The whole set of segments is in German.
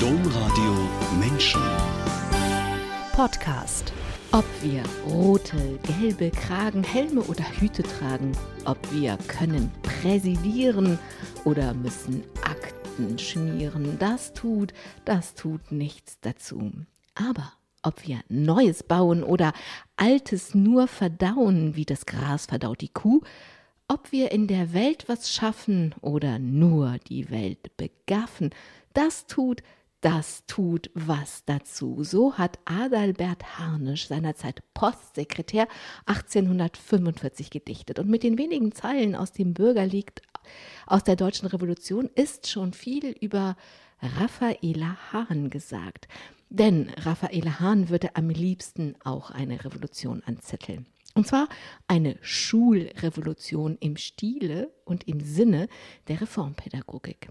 Domradio Menschen. Podcast. Ob wir rote, gelbe Kragen, Helme oder Hüte tragen, ob wir können präsidieren oder müssen Akten schmieren, das tut, das tut nichts dazu. Aber ob wir Neues bauen oder Altes nur verdauen, wie das Gras verdaut die Kuh, ob wir in der Welt was schaffen oder nur die Welt begaffen, das tut, das tut was dazu. So hat Adalbert Harnisch seinerzeit Postsekretär 1845 gedichtet. Und mit den wenigen Zeilen aus dem Bürgerlied aus der deutschen Revolution ist schon viel über Raffaela Hahn gesagt. Denn Raffaela Hahn würde am liebsten auch eine Revolution anzetteln. Und zwar eine Schulrevolution im Stile und im Sinne der Reformpädagogik.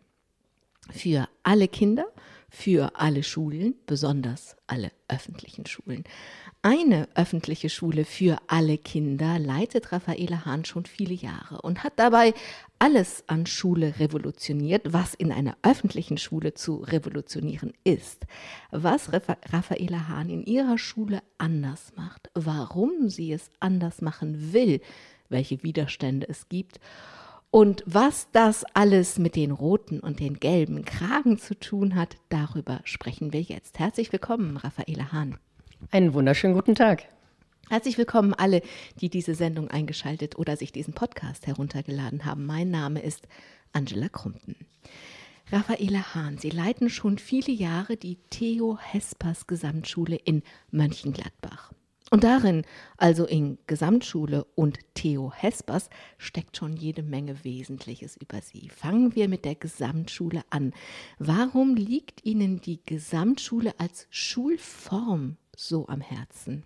Für alle Kinder, für alle Schulen, besonders alle öffentlichen Schulen. Eine öffentliche Schule für alle Kinder leitet Raffaele Hahn schon viele Jahre und hat dabei alles an Schule revolutioniert, was in einer öffentlichen Schule zu revolutionieren ist. Was Raffaele Hahn in ihrer Schule anders macht, warum sie es anders machen will, welche Widerstände es gibt und was das alles mit den roten und den gelben Kragen zu tun hat, darüber sprechen wir jetzt. Herzlich willkommen, Raffaele Hahn. Einen wunderschönen guten Tag. Herzlich willkommen alle, die diese Sendung eingeschaltet oder sich diesen Podcast heruntergeladen haben. Mein Name ist Angela Krumpen. Raffaele Hahn, Sie leiten schon viele Jahre die Theo Hespers Gesamtschule in Mönchengladbach. Und darin, also in Gesamtschule und Theo Hespers, steckt schon jede Menge Wesentliches über sie. Fangen wir mit der Gesamtschule an. Warum liegt Ihnen die Gesamtschule als Schulform so am Herzen?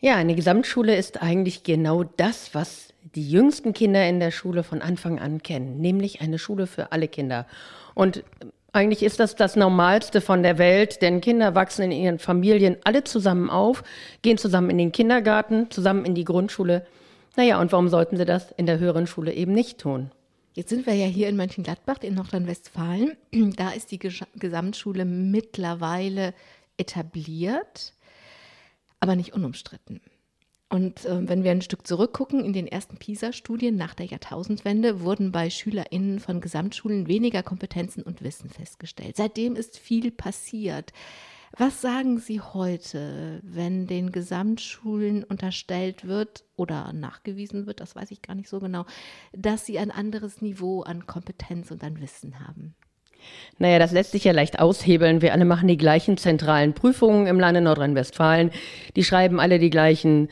Ja, eine Gesamtschule ist eigentlich genau das, was die jüngsten Kinder in der Schule von Anfang an kennen, nämlich eine Schule für alle Kinder. Und eigentlich ist das das Normalste von der Welt, denn Kinder wachsen in ihren Familien alle zusammen auf, gehen zusammen in den Kindergarten, zusammen in die Grundschule. Naja, und warum sollten sie das in der höheren Schule eben nicht tun? Jetzt sind wir ja hier in Mönchengladbach in Nordrhein-Westfalen. Da ist die Gesamtschule mittlerweile etabliert, aber nicht unumstritten. Und äh, wenn wir ein Stück zurückgucken, in den ersten PISA-Studien nach der Jahrtausendwende wurden bei SchülerInnen von Gesamtschulen weniger Kompetenzen und Wissen festgestellt. Seitdem ist viel passiert. Was sagen Sie heute, wenn den Gesamtschulen unterstellt wird oder nachgewiesen wird, das weiß ich gar nicht so genau, dass sie ein anderes Niveau an Kompetenz und an Wissen haben? Naja, das lässt sich ja leicht aushebeln. Wir alle machen die gleichen zentralen Prüfungen im Lande Nordrhein-Westfalen. Die schreiben alle die gleichen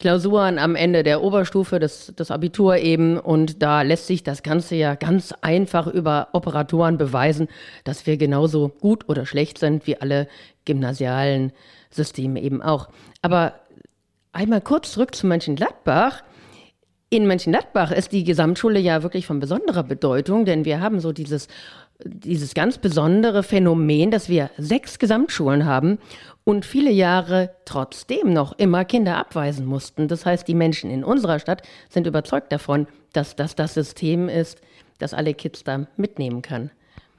Klausuren am Ende der Oberstufe, das, das Abitur eben. Und da lässt sich das Ganze ja ganz einfach über Operatoren beweisen, dass wir genauso gut oder schlecht sind wie alle gymnasialen Systeme eben auch. Aber einmal kurz zurück zu Mönchengladbach. In Mönchengladbach ist die Gesamtschule ja wirklich von besonderer Bedeutung, denn wir haben so dieses dieses ganz besondere Phänomen, dass wir sechs Gesamtschulen haben und viele Jahre trotzdem noch immer Kinder abweisen mussten. Das heißt, die Menschen in unserer Stadt sind überzeugt davon, dass das das System ist, das alle Kids da mitnehmen kann.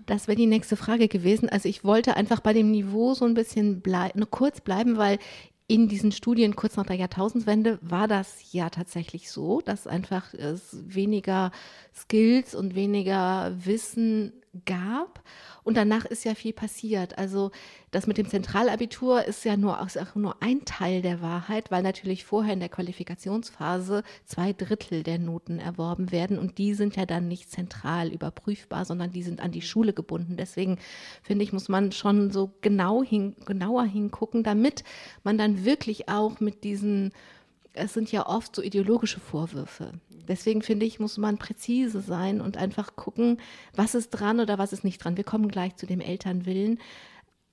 Das wäre die nächste Frage gewesen. Also ich wollte einfach bei dem Niveau so ein bisschen blei kurz bleiben, weil in diesen Studien kurz nach der Jahrtausendwende war das ja tatsächlich so, dass einfach weniger Skills und weniger Wissen gab. Und danach ist ja viel passiert. Also das mit dem Zentralabitur ist ja nur, ist auch nur ein Teil der Wahrheit, weil natürlich vorher in der Qualifikationsphase zwei Drittel der Noten erworben werden. Und die sind ja dann nicht zentral überprüfbar, sondern die sind an die Schule gebunden. Deswegen finde ich, muss man schon so genau hin, genauer hingucken, damit man dann wirklich auch mit diesen es sind ja oft so ideologische Vorwürfe. Deswegen finde ich, muss man präzise sein und einfach gucken, was ist dran oder was ist nicht dran. Wir kommen gleich zu dem Elternwillen.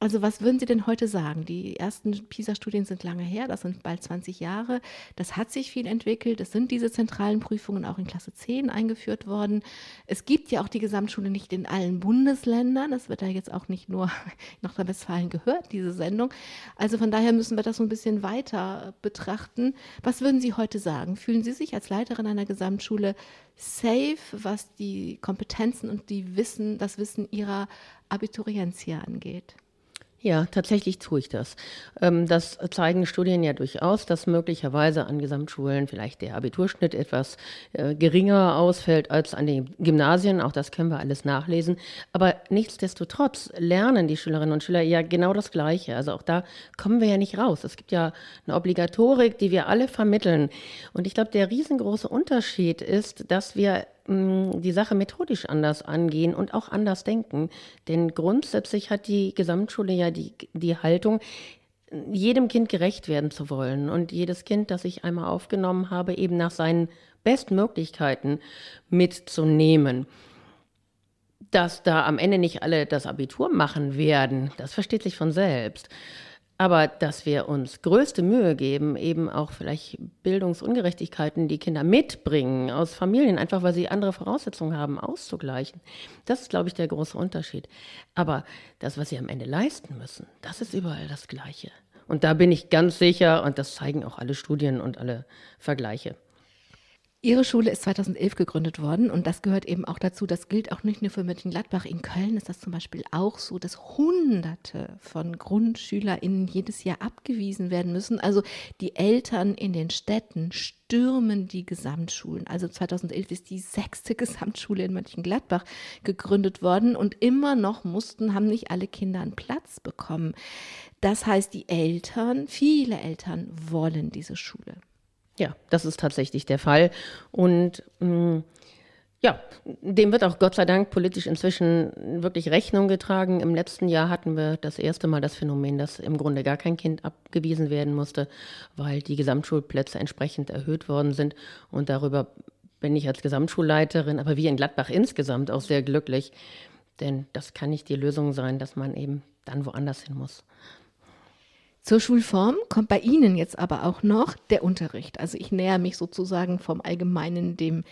Also was würden Sie denn heute sagen? Die ersten PISA-Studien sind lange her, das sind bald 20 Jahre. Das hat sich viel entwickelt. Es sind diese zentralen Prüfungen auch in Klasse 10 eingeführt worden. Es gibt ja auch die Gesamtschule nicht in allen Bundesländern. Das wird ja jetzt auch nicht nur in Nordrhein-Westfalen gehört, diese Sendung. Also von daher müssen wir das so ein bisschen weiter betrachten. Was würden Sie heute sagen? Fühlen Sie sich als Leiterin einer Gesamtschule safe, was die Kompetenzen und die Wissen, das Wissen Ihrer Abiturienz angeht? Ja, tatsächlich tue ich das. Ähm, das zeigen Studien ja durchaus, dass möglicherweise an Gesamtschulen vielleicht der Abiturschnitt etwas äh, geringer ausfällt als an den Gymnasien. Auch das können wir alles nachlesen. Aber nichtsdestotrotz lernen die Schülerinnen und Schüler ja genau das Gleiche. Also auch da kommen wir ja nicht raus. Es gibt ja eine Obligatorik, die wir alle vermitteln. Und ich glaube, der riesengroße Unterschied ist, dass wir die Sache methodisch anders angehen und auch anders denken. Denn grundsätzlich hat die Gesamtschule ja die, die Haltung, jedem Kind gerecht werden zu wollen und jedes Kind, das ich einmal aufgenommen habe, eben nach seinen Bestmöglichkeiten mitzunehmen. Dass da am Ende nicht alle das Abitur machen werden, das versteht sich von selbst. Aber dass wir uns größte Mühe geben, eben auch vielleicht Bildungsungerechtigkeiten, die Kinder mitbringen aus Familien, einfach weil sie andere Voraussetzungen haben, auszugleichen, das ist, glaube ich, der große Unterschied. Aber das, was sie am Ende leisten müssen, das ist überall das Gleiche. Und da bin ich ganz sicher, und das zeigen auch alle Studien und alle Vergleiche. Ihre Schule ist 2011 gegründet worden und das gehört eben auch dazu. Das gilt auch nicht nur für Mönchengladbach. In Köln ist das zum Beispiel auch so, dass Hunderte von GrundschülerInnen jedes Jahr abgewiesen werden müssen. Also die Eltern in den Städten stürmen die Gesamtschulen. Also 2011 ist die sechste Gesamtschule in Mönchengladbach gegründet worden und immer noch mussten, haben nicht alle Kinder einen Platz bekommen. Das heißt, die Eltern, viele Eltern wollen diese Schule. Ja, das ist tatsächlich der Fall. Und mh, mm, ja, dem wird auch Gott sei Dank politisch inzwischen wirklich Rechnung getragen. Im letzten Jahr hatten wir das erste Mal das Phänomen, dass im Grunde gar kein Kind abgewiesen werden musste, weil die Gesamtschulplätze entsprechend erhöht worden sind. Und darüber bin ich als Gesamtschulleiterin, aber wie in Gladbach insgesamt auch sehr glücklich. Denn das kann nicht die Lösung sein, dass man eben dann woanders hin muss. Zur Schulform kommt bei Ihnen jetzt aber auch noch der Unterricht. Also ich näher mich sozusagen vom Allgemeinen dem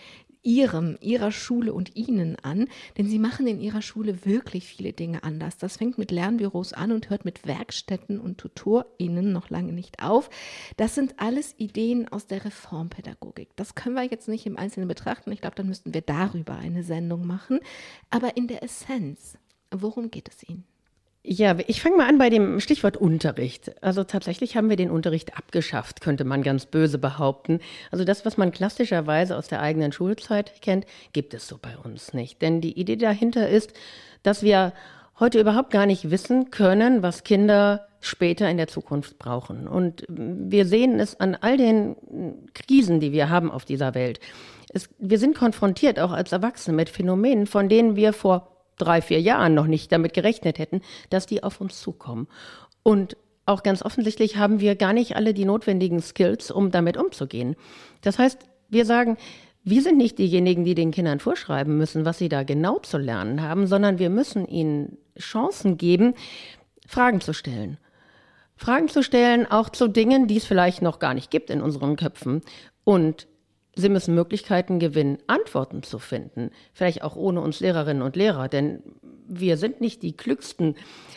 Ihrem, Ihrer Schule und Ihnen an, denn Sie machen in Ihrer Schule wirklich viele Dinge anders. Das fängt mit Lernbüros an und hört mit Werkstätten und TutorInnen noch lange nicht auf. Das sind alles Ideen aus der Reformpädagogik. Das können wir jetzt nicht im Einzelnen betrachten. Ich glaube, dann müssten wir darüber eine Sendung machen. Aber in der Essenz, worum geht es Ihnen? Ja, ich fange mal an bei dem Stichwort Unterricht. Also tatsächlich haben wir den Unterricht abgeschafft, könnte man ganz böse behaupten. Also das, was man klassischerweise aus der eigenen Schulzeit kennt, gibt es so bei uns nicht. Denn die Idee dahinter ist, dass wir heute überhaupt gar nicht wissen können, was Kinder später in der Zukunft brauchen. Und wir sehen es an all den Krisen, die wir haben auf dieser Welt. Es, wir sind konfrontiert, auch als Erwachsene, mit Phänomenen, von denen wir vor drei, vier Jahren noch nicht damit gerechnet hätten, dass die auf uns zukommen. Und auch ganz offensichtlich haben wir gar nicht alle die notwendigen Skills, um damit umzugehen. Das heißt, wir sagen, wir sind nicht diejenigen, die den Kindern vorschreiben müssen, was sie da genau zu lernen haben, sondern wir müssen ihnen Chancen geben, Fragen zu stellen. Fragen zu stellen, auch zu Dingen, die es vielleicht noch gar nicht gibt in unseren Köpfen. Und Sie müssen Möglichkeiten gewinnen, Antworten zu finden. Vielleicht auch ohne uns Lehrerinnen und Lehrer, denn wir sind nicht die Klügsten,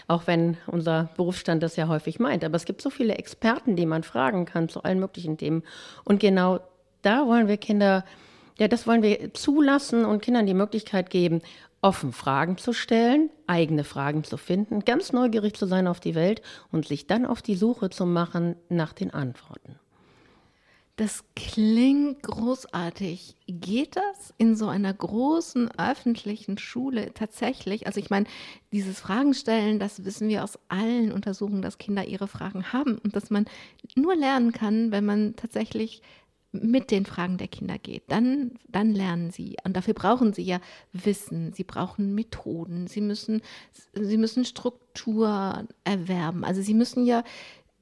auch wenn unser Berufsstand das ja häufig meint. Aber es gibt so viele Experten, die man fragen kann zu allen möglichen Themen. Und genau da wollen wir Kinder, ja, das wollen wir zulassen und Kindern die Möglichkeit geben, offen Fragen zu stellen, eigene Fragen zu finden, ganz neugierig zu sein auf die Welt und sich dann auf die Suche zu machen nach den Antworten. Das klingt großartig. Geht das in so einer großen öffentlichen Schule tatsächlich? Also ich meine, dieses Fragen stellen, das wissen wir aus allen Untersuchungen, dass Kinder ihre Fragen haben und dass man nur lernen kann, wenn man tatsächlich mit den Fragen der Kinder geht. Dann, dann lernen sie. Und dafür brauchen sie ja Wissen, sie brauchen Methoden, sie müssen, sie müssen Struktur erwerben. Also sie müssen ja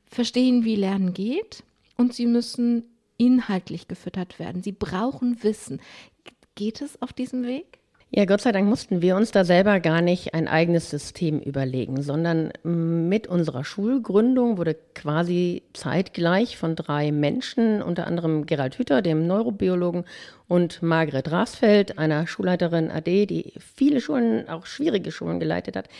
verstehen, wie Lernen geht und sie müssen inhaltlich gefüttert werden. Sie brauchen Wissen. Geht es auf diesem Weg? Ja, Gott sei Dank mussten wir uns da selber gar nicht ein eigenes System überlegen, sondern mit unserer Schulgründung wurde quasi zeitgleich von drei Menschen, unter anderem Gerald Hüther, dem Neurobiologen, und Margret Rasfeld, einer Schulleiterin AD, die viele Schulen, auch schwierige Schulen geleitet hat,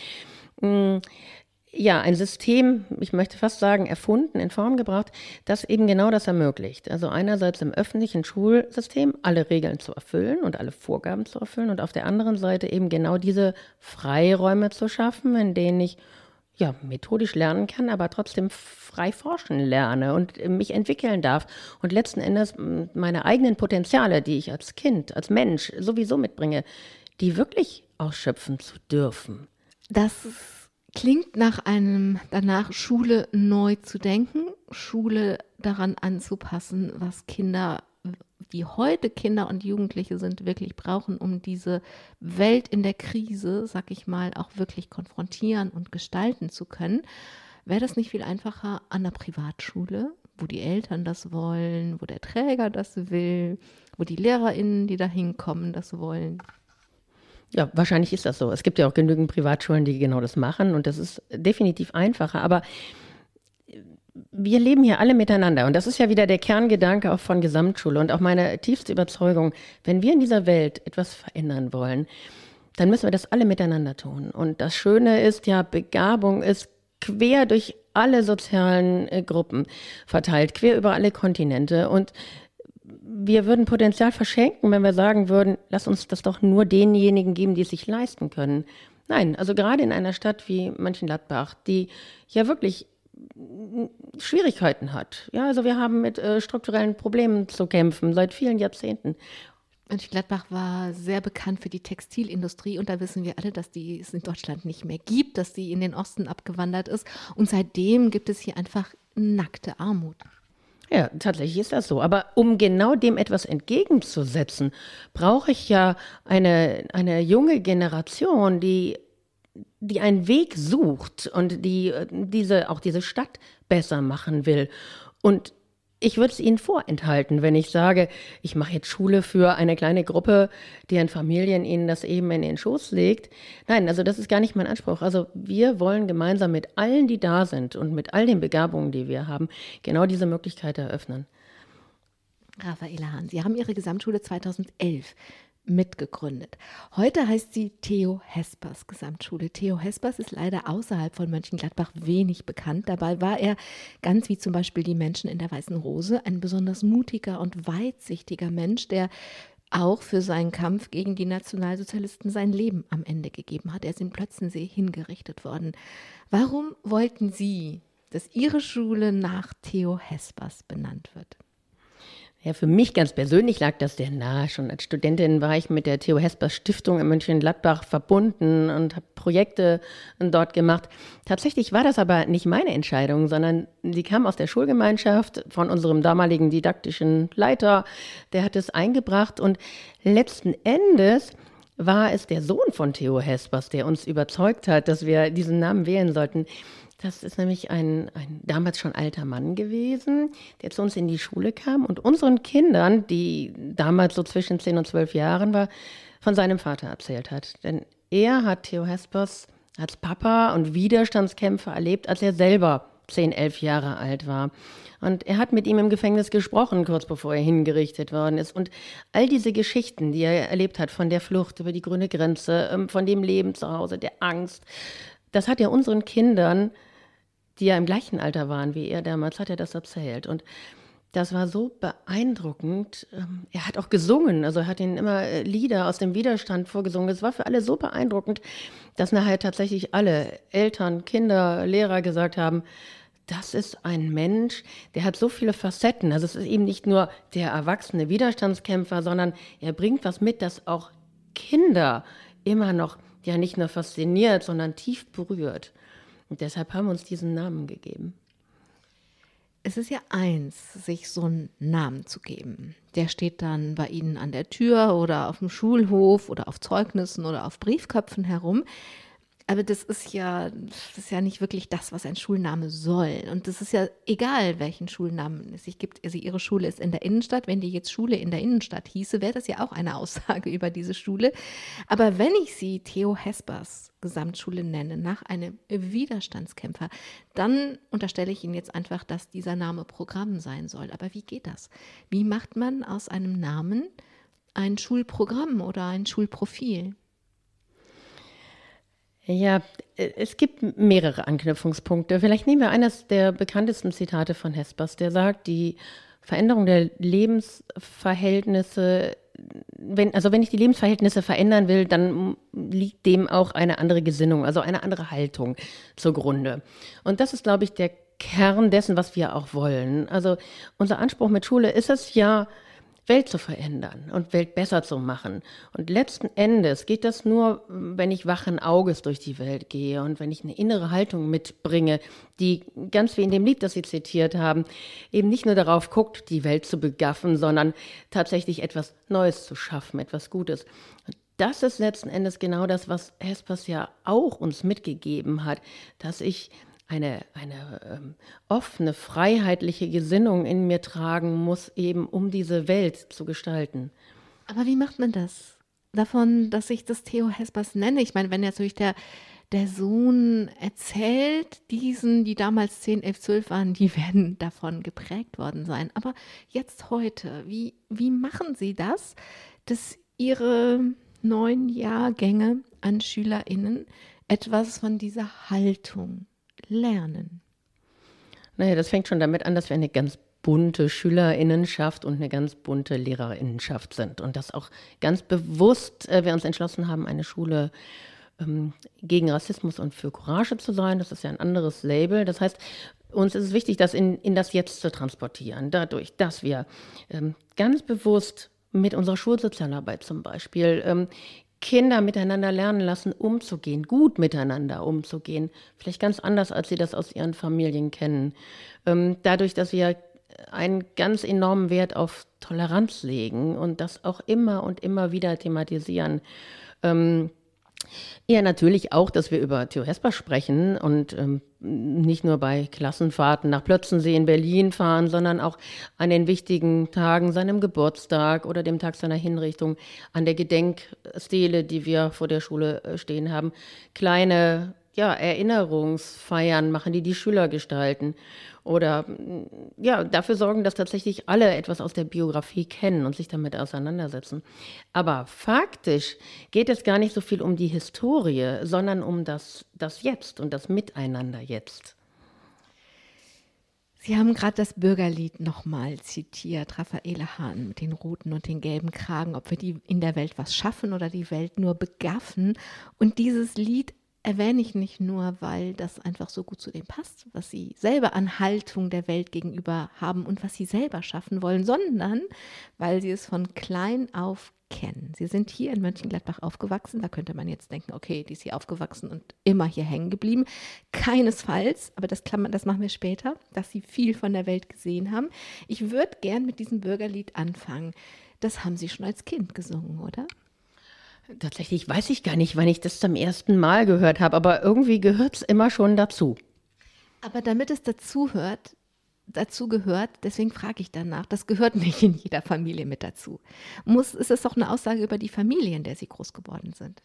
ja, ein System, ich möchte fast sagen, erfunden, in Form gebracht, das eben genau das ermöglicht. Also einerseits im öffentlichen Schulsystem alle Regeln zu erfüllen und alle Vorgaben zu erfüllen und auf der anderen Seite eben genau diese Freiräume zu schaffen, in denen ich ja, methodisch lernen kann, aber trotzdem frei forschen lerne und mich entwickeln darf und letzten Endes meine eigenen Potenziale, die ich als Kind, als Mensch sowieso mitbringe, die wirklich ausschöpfen zu dürfen. Das ist klingt nach einem, danach Schule neu zu denken, Schule daran anzupassen, was Kinder, die heute Kinder und Jugendliche sind, wirklich brauchen, um diese Welt in der Krise, sag ich mal, auch wirklich konfrontieren und gestalten zu können. Wäre das nicht viel einfacher an der Privatschule, wo die Eltern das wollen, wo der Träger das will, wo die LehrerInnen, die da hinkommen, das wollen? Ja, wahrscheinlich ist das so. Es gibt ja auch genügend Privatschulen, die genau das machen und das ist definitiv einfacher. Aber wir leben hier alle miteinander und das ist ja wieder der Kerngedanke auch von Gesamtschule und auch meine tiefste Überzeugung, wenn wir in dieser Welt etwas verändern wollen, dann müssen wir das alle miteinander tun. Und das Schöne ist ja, Begabung ist quer durch alle sozialen äh, Gruppen verteilt, quer über alle Kontinente und wir würden Potenzial verschenken, wenn wir sagen würden, lass uns das doch nur denjenigen geben, die es sich leisten können. Nein, also gerade in einer Stadt wie Mönchengladbach, die ja wirklich Schwierigkeiten hat. Ja, also wir haben mit äh, strukturellen Problemen zu kämpfen seit vielen Jahrzehnten. Mönchengladbach war sehr bekannt für die Textilindustrie und da wissen wir alle, dass die es in Deutschland nicht mehr gibt, dass die in den Osten abgewandert ist und seitdem gibt es hier einfach nackte Armut. Ja, tatsächlich ist das so. Aber um genau dem etwas entgegenzusetzen, brauche ich ja eine, eine junge Generation, die, die einen Weg sucht und die diese, auch diese Stadt besser machen will. Und ich würde es Ihnen vorenthalten, wenn ich sage, ich mache jetzt Schule für eine kleine Gruppe, deren Familien Ihnen das eben in den Schoß legt. Nein, also das ist gar nicht mein Anspruch. Also wir wollen gemeinsam mit allen, die da sind und mit all den Begabungen, die wir haben, genau diese Möglichkeit eröffnen. Raffaela Hahn, Sie haben Ihre Gesamtschule 2011 mitgegründet. Heute heißt sie Theo Hespers Gesamtschule. Theo Hespers ist leider außerhalb von Mönchengladbach wenig bekannt. Dabei war er, ganz wie zum Beispiel die Menschen in der Weißen Rose, ein besonders mutiger und weitsichtiger Mensch, der auch für seinen Kampf gegen die Nationalsozialisten sein Leben am Ende gegeben hat. Er ist in Plötzensee hingerichtet worden. Warum wollten Sie, dass Ihre Schule nach Theo Hespers benannt wird? Ja, für mich ganz persönlich lag das sehr nahe. Schon als Studentin war ich mit der Theo Hesper Stiftung in Mönchengladbach verbunden und habe Projekte dort gemacht. Tatsächlich war das aber nicht meine Entscheidung, sondern sie kam aus der Schulgemeinschaft von unserem damaligen didaktischen Leiter. Der hat es eingebracht und letzten Endes war es der Sohn von Theo Hespers, der uns überzeugt hat, dass wir diesen Namen wählen sollten. Das ist nämlich ein, ein damals schon alter Mann gewesen, der zu uns in die Schule kam und unseren Kindern, die damals so zwischen 10 und 12 Jahren war, von seinem Vater erzählt hat. Denn er hat Theo Hespers als Papa und Widerstandskämpfer erlebt, als er selber 10, 11 Jahre alt war. Und er hat mit ihm im Gefängnis gesprochen, kurz bevor er hingerichtet worden ist. Und all diese Geschichten, die er erlebt hat, von der Flucht über die grüne Grenze, ähm, von dem Leben zu Hause, der Angst, das hat er unseren Kindern die ja im gleichen Alter waren wie er damals, hat er das erzählt. Und das war so beeindruckend. Ähm, er hat auch gesungen, also er hat ihnen immer äh, Lieder aus dem Widerstand vorgesungen. Es war für alle so beeindruckend, dass nachher tatsächlich alle Eltern, Kinder, Lehrer gesagt haben, das ist ein Mensch, der hat so viele Facetten. Also es ist eben nicht nur der erwachsene Widerstandskämpfer, sondern er bringt was mit, das auch Kinder immer noch ja nicht nur fasziniert, sondern tief berührt. Und deshalb haben wir uns diesen Namen gegeben. Es ist ja eins, sich so einen Namen zu geben. Der steht dann bei Ihnen an der Tür oder auf dem Schulhof oder auf Zeugnissen oder auf Briefköpfen herum. Aber das ist ja, das ist ja nicht wirklich das, was ein Schulname soll. Und das ist ja egal, welchen Schulnamen es sich gibt. Also ihre Schule ist in der Innenstadt. Wenn die jetzt Schule in der Innenstadt hieße, wäre das ja auch eine Aussage über diese Schule. Aber wenn ich sie Theo Hespers Gesamtschule nenne, nach einem Widerstandskämpfer, dann unterstelle ich Ihnen jetzt einfach, dass dieser Name Programm sein soll. Aber wie geht das? Wie macht man aus einem Namen ein Schulprogramm oder ein Schulprofil? Ja, äh, es gibt mehrere Anknüpfungspunkte. Vielleicht nehmen wir eines der bekanntesten Zitate von Hespers, der sagt, die Veränderung der Lebensverhältnisse, wenn, also wenn ich die Lebensverhältnisse verändern will, dann liegt dem auch eine andere Gesinnung, also eine andere Haltung zugrunde. Und das ist, glaube ich, der Kern dessen, was wir auch wollen. Also unser Anspruch mit Schule ist es ja, Welt zu verändern und Welt besser zu machen. Und letzten Endes geht das nur, wenn ich wachen Auges durch die Welt gehe und wenn ich eine innere Haltung mitbringe, die ganz wie in dem Lied, das Sie zitiert haben, eben nicht nur darauf guckt, die Welt zu begaffen, sondern tatsächlich etwas Neues zu schaffen, etwas Gutes. Das ist letzten Endes genau das, was Hespers ja auch uns mitgegeben hat, dass ich eine, eine ähm, offene, freiheitliche Gesinnung in mir tragen muss, eben um diese Welt zu gestalten. Aber wie macht man das? Davon, dass ich das Theo Hespers nenne. Ich meine, wenn natürlich der, der Sohn erzählt, diesen, die damals 10, 11, 12 waren, die werden davon geprägt worden sein. Aber jetzt heute, wie, wie machen Sie das, dass Ihre neun Jahrgänge an SchülerInnen etwas von dieser Haltung lernen? Naja, das fängt schon damit an, dass wir eine ganz bunte Schülerinnenschaft und eine ganz bunte Lehrerinnenschaft sind. Und dass auch ganz bewusst äh, wir uns entschlossen haben, eine Schule ähm, gegen Rassismus und für Courage zu sein. Das ist ja ein anderes Label. Das heißt, uns ist es wichtig, das in, in das Jetzt zu transportieren, dadurch, dass wir ähm, ganz bewusst mit unserer Schulsozialarbeit zum Beispiel ähm, Kinder miteinander lernen lassen, umzugehen, gut miteinander umzugehen. Vielleicht ganz anders, als sie das aus ihren Familien kennen. Ähm, dadurch, dass wir einen ganz enormen Wert auf Toleranz legen und das auch immer und immer wieder thematisieren. Ähm, ja, natürlich auch, dass wir über Theo Hesper sprechen und ähm, nicht nur bei Klassenfahrten nach Plötzensee in Berlin fahren, sondern auch an den wichtigen Tagen, seinem Geburtstag oder dem Tag seiner Hinrichtung, an der Gedenkstele, die wir vor der Schule äh, stehen haben, kleine ja, Erinnerungsfeiern machen, die die Schüler gestalten. Oder ja, dafür sorgen, dass tatsächlich alle etwas aus der Biografie kennen und sich damit auseinandersetzen. Aber faktisch geht es gar nicht so viel um die Historie, sondern um das, das Jetzt und das Miteinander jetzt. Sie haben gerade das Bürgerlied nochmal zitiert, Raffaele Hahn mit den roten und den gelben Kragen, ob wir die in der Welt was schaffen oder die Welt nur begaffen. Und dieses Lied erwähne ich nicht nur, weil das einfach so gut zu dem passt, was sie selber an Haltung der Welt gegenüber haben und was sie selber schaffen wollen, sondern weil sie es von klein auf kennen. Sie sind hier in Mönchengladbach aufgewachsen. Da könnte man jetzt denken, okay, die ist hier aufgewachsen und immer hier hängen geblieben. Keinesfalls, aber das, klammern, das machen wir später, dass sie viel von der Welt gesehen haben. Ich würde gern mit diesem Bürgerlied anfangen. Das haben Sie schon als Kind gesungen, oder? Tatsächlich weiß ich gar nicht, wann ich das zum ersten Mal gehört habe, aber irgendwie gehört es immer schon dazu. Aber damit es dazu hört, dazu gehört, deswegen frage ich danach, das gehört nicht in jeder Familie mit dazu. Muss, ist es doch eine Aussage über die Familie, in der Sie groß geworden sind?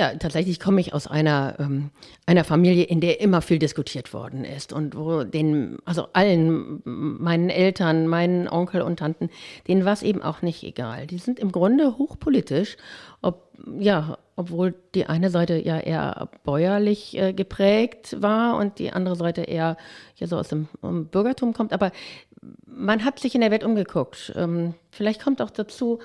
Ja, tatsächlich komme ich aus einer, ähm, einer Familie, in der immer viel diskutiert worden ist und wo den, also allen, meinen Eltern, meinen Onkel und Tanten, denen war es eben auch nicht egal. Die sind im Grunde hochpolitisch, ob, ja, obwohl die eine Seite ja eher bäuerlich äh, geprägt war und die andere Seite eher ja, so aus dem um Bürgertum kommt. Aber man hat sich in der Welt umgeguckt. Ähm, vielleicht kommt auch dazu,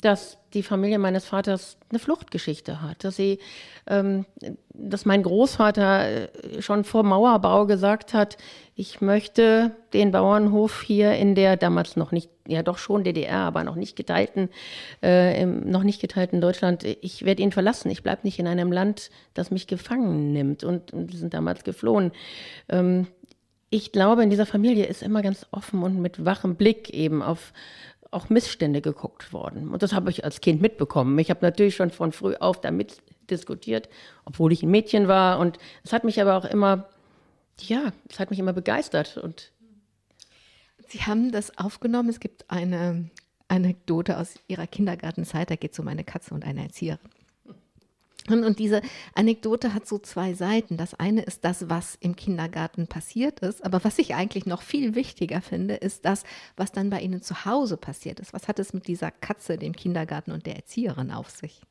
dass die Familie meines Vaters eine Fluchtgeschichte hat, dass sie, ähm, dass mein Großvater äh, schon vor Mauerbau gesagt hat, ich möchte den Bauernhof hier in der damals noch nicht, ja doch schon DDR, aber noch nicht geteilten, äh, im noch nicht geteilten Deutschland, ich werde ihn verlassen. Ich bleibe nicht in einem Land, das mich gefangen nimmt. Und, die sind damals geflohen. Ähm, ich glaube, in dieser Familie ist immer ganz offen und mit wachem Blick eben auf auch Missstände geguckt worden. Und das habe ich als Kind mitbekommen. Ich habe natürlich schon von früh auf damit diskutiert, obwohl ich ein Mädchen war. Und es hat mich aber auch immer, ja, es hat mich immer begeistert. Und Sie haben das aufgenommen. Es gibt eine Anekdote aus Ihrer Kindergartenzeit. Da geht es um eine Katze und eine Erzieherin. Und, diese Anekdote hat so zwei Seiten. Das eine ist das, was im Kindergarten passiert ist. Aber was ich eigentlich noch viel wichtiger finde, ist das, was dann bei Ihnen zu Hause passiert ist. Was hat es mit dieser Katze, dem Kindergarten und der Erzieherin auf sich?